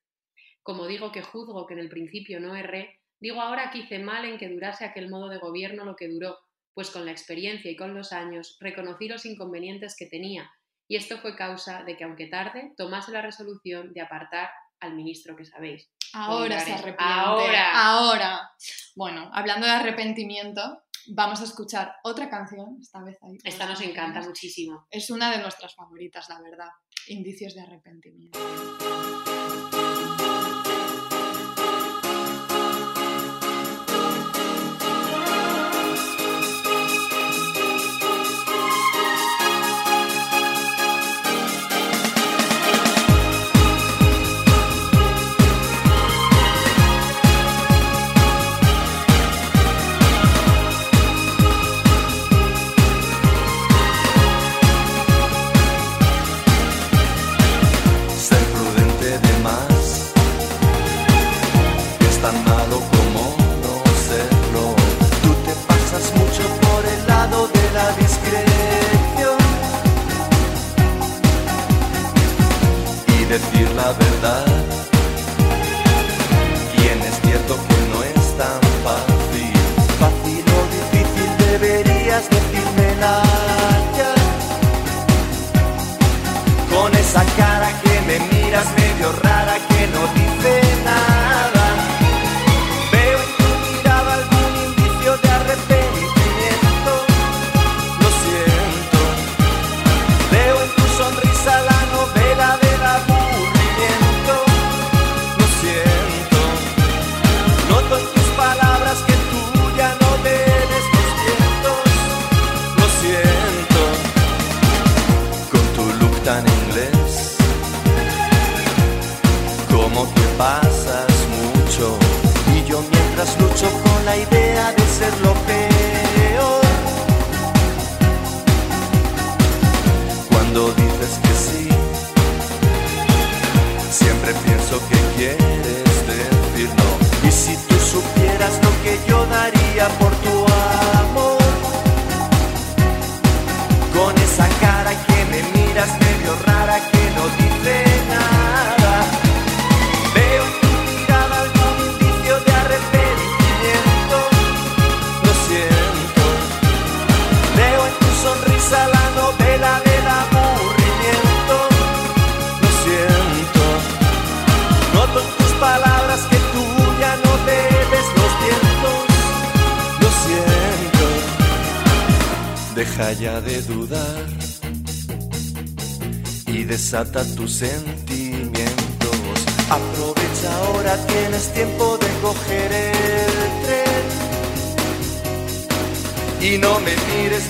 Como digo que juzgo que en el principio no erré, digo ahora que hice mal en que durase aquel modo de gobierno lo que duró, pues con la experiencia y con los años reconocí los inconvenientes que tenía, y esto fue causa de que, aunque tarde, tomase la resolución de apartar al ministro que sabéis.
Ahora se arrepiente.
Ahora.
Ahora. Bueno, hablando de arrepentimiento, vamos a escuchar otra canción, esta vez ahí.
Esta nos encanta muchísimo.
Es una de nuestras favoritas, la verdad. Indicios de arrepentimiento.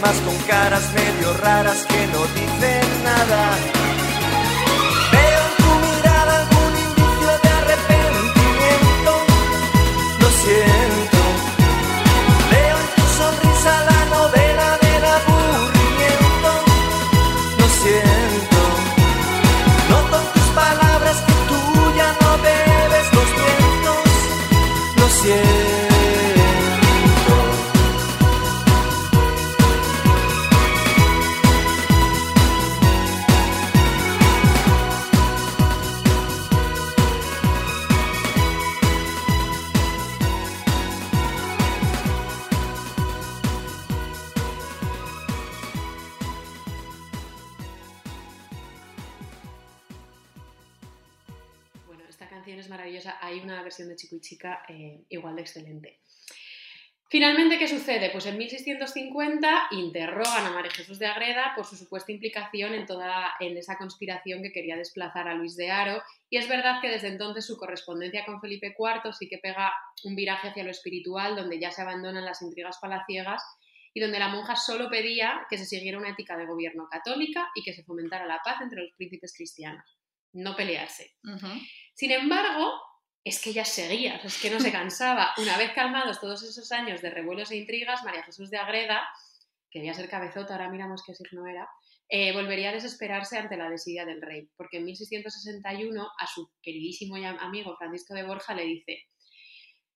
Más con caras medio raras
sucede? Pues en 1650 interrogan a María Jesús de Agreda por su supuesta implicación en, toda, en esa conspiración que quería desplazar a Luis de Haro. Y es verdad que desde entonces su correspondencia con Felipe IV sí que pega un viraje hacia lo espiritual, donde ya se abandonan las intrigas palaciegas y donde la monja solo pedía que se siguiera una ética de gobierno católica y que se fomentara la paz entre los príncipes cristianos. No pelearse. Sin embargo, es que ella seguía, es que no se cansaba. Una vez calmados todos esos años de revuelos e intrigas, María Jesús de Agreda, que ser cabezota, ahora miramos qué signo era, eh, volvería a desesperarse ante la desidia del rey, porque en 1661 a su queridísimo amigo Francisco de Borja le dice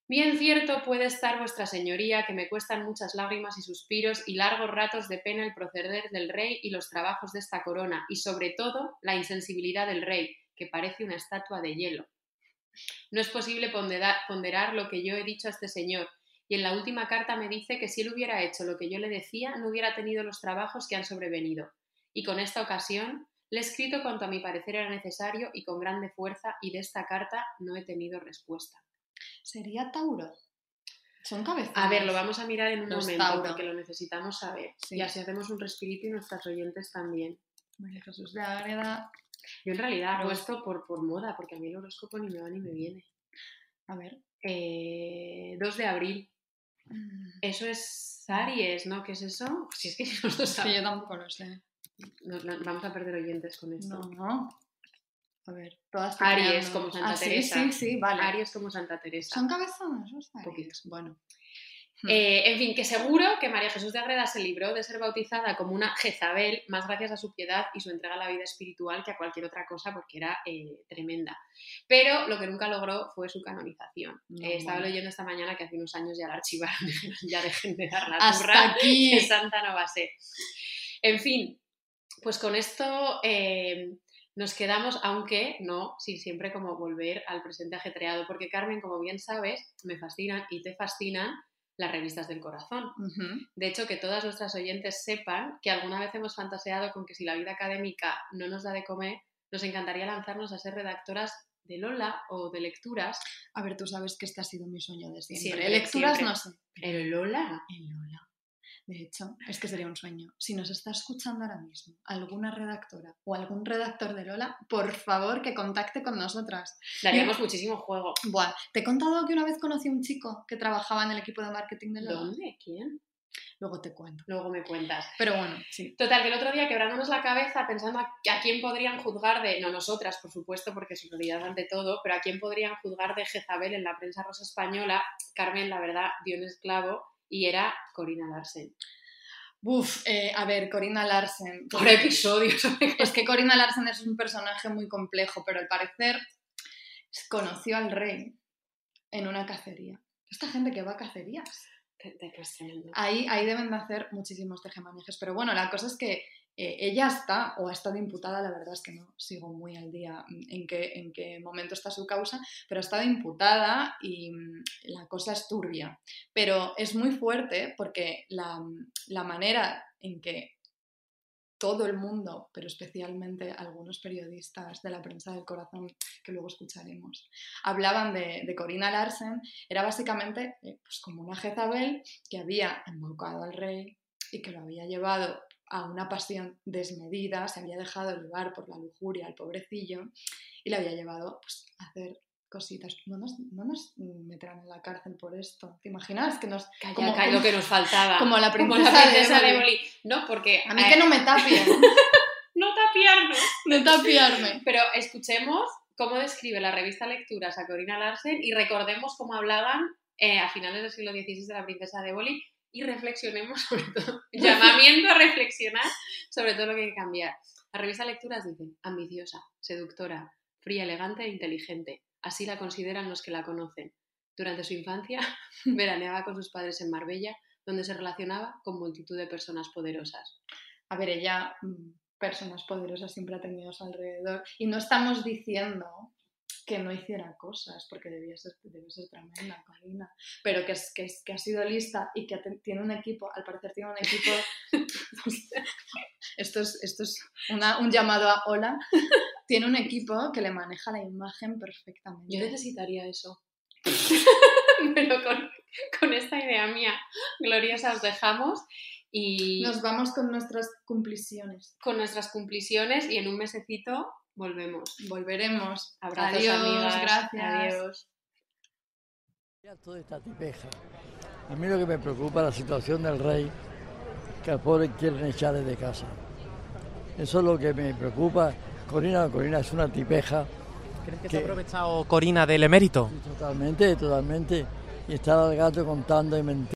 Bien cierto puede estar vuestra señoría, que me cuestan muchas lágrimas y suspiros y largos ratos de pena el proceder del rey y los trabajos de esta corona, y sobre todo la insensibilidad del rey, que parece una estatua de hielo. No es posible ponderar, ponderar lo que yo he dicho a este señor, y en la última carta me dice que si él hubiera hecho lo que yo le decía, no hubiera tenido los trabajos que han sobrevenido. Y con esta ocasión, Le he escrito cuanto a mi parecer era necesario y con grande fuerza y de esta carta no he tenido respuesta.
¿Sería Tauro? Son cabezones.
A ver, lo vamos a mirar en un
Los
momento
Tauro.
porque lo necesitamos saber.
Sí.
Y así hacemos un respirito y nuestras oyentes también.
María Jesús de Ágreda.
Yo en realidad hago
Los-
esto por, por moda, porque a mí el horóscopo ni me va ni me viene.
A ver.
Eh, 2 de abril. Eso es Aries, ¿no? ¿Qué es eso? Si es que nosotros
Que
sabemos.
yo tampoco lo sé.
Nos vamos a perder oyentes con esto.
No. A ver, todas
Aries, como Santa
Ah, sí,
Teresa.
Sí, sí, vale.
Aries como Santa Teresa.
¿Son cabezones los Aries?
Poquito.
Bueno.
Eh, en fin, que seguro que María Jesús de Agreda se libró de ser bautizada como una Jezabel, más gracias a su piedad y su entrega a la vida espiritual que a cualquier otra cosa, porque era eh, tremenda. Pero lo que nunca logró fue su canonización.
No,
Eh, estaba leyendo esta mañana que hace unos años ya la archivaron, ya dejen de dar la
Hasta
turra,
aquí.
que santa no va a ser. En fin, pues con esto nos quedamos, aunque no, sin siempre como volver al presente ajetreado, porque Carmen, como bien sabes, me fascinan y te fascinan las revistas del corazón. De hecho, que todas nuestras oyentes sepan que alguna vez hemos fantaseado con que si la vida académica no nos da de comer, nos encantaría lanzarnos a ser redactoras de Lola o de lecturas.
A ver, tú sabes que este ha sido mi sueño de siempre.
Siempre,
Lecturas
siempre.
no sé.
¿El Lola?
En Lola. De hecho, es que sería un sueño. Si nos está escuchando ahora mismo alguna redactora o algún redactor de Lola, por favor que contacte con nosotras.
Daríamos muchísimo juego.
Buah, te he contado que una vez conocí a un chico que trabajaba en el equipo de marketing de Lola.
¿Dónde? ¿Quién?
Luego te cuento.
Luego me cuentas.
Pero bueno, sí.
Total, que el otro día quebrándonos la cabeza pensando a, a quién podrían juzgar de, no nosotras, por supuesto, porque su realidad ante todo, pero a quién podrían juzgar de Jezabel en la prensa rosa española, Carmen, la verdad, dio un esclavo y era Corina Larsen.
Uf, eh, a ver, Corina Larsen.
Por episodios.
Es que Corina Larsen es un personaje muy complejo, pero al parecer conoció al rey en una cacería. Esta gente que va a cacerías.
Tremendo.
Ahí, ahí deben de hacer muchísimos tejemanejes. Pero bueno, la cosa es que eh, ella está, o ha estado imputada, la verdad es que no sigo muy al día mm, en qué, en qué momento está su causa, pero ha estado imputada y mm, la cosa es turbia. Pero es muy fuerte porque la, la manera en que todo el mundo, pero especialmente algunos periodistas de la prensa del corazón, que luego escucharemos, hablaban de, de Corina Larsen, era básicamente eh, pues como una Jezabel que había embaucado al rey y que lo había llevado a una pasión desmedida, se había dejado llevar por la lujuria al pobrecillo y le había llevado pues, a hacer cositas. No nos, no nos meterán en la cárcel por esto. ¿Te imaginas que nos...
Calla,
como-
calla, lo que nos faltaba.
como la
Como
princesa,
la princesa
de. Éboli.
No, porque...
A mí
eh,
que no me tapien,
no tapiarnos.
no tapiarme.
Pero escuchemos cómo describe la revista Lecturas a Corina Larsen y recordemos cómo hablaban eh, a finales del siglo XVI de la princesa de Éboli y reflexionemos sobre todo, llamamiento a reflexionar sobre todo lo que hay que cambiar. La revista Lecturas dice, ambiciosa, seductora, fría, elegante e inteligente. Así la consideran los que la conocen. Durante su infancia, veraneaba con sus padres en Marbella, donde se relacionaba con multitud de personas poderosas.
A ver, ella, mm, personas poderosas siempre ha tenido a su alrededor. Y no estamos diciendo que no hiciera cosas, porque debía ser, debe ser tremenda, Corina. Pero que, es, que, es- que ha sido lista y que tiene un equipo, al parecer tiene un equipo. esto es, esto es una- un llamado a hola. Tiene un equipo que le maneja la imagen perfectamente.
Yo necesitaría eso. Pero con, con esta idea mía gloriosa os dejamos y
Nos vamos con nuestras cumpliciones.
con nuestras cumpliciones y en un mesecito volvemos.
Volveremos.
Abrazos,
Adiós,
amigas.
gracias.
Adiós.
Ya toda esta tipeja. A mí lo que me preocupa es la situación del rey, que al pobre quieren echarle de casa. Eso es lo que me preocupa. Corina, Corina es una tipeja.
¿Crees que
¿Qué?
se ha aprovechado Corina del emérito?
Totalmente, totalmente. Y está al gato contando y mentiras.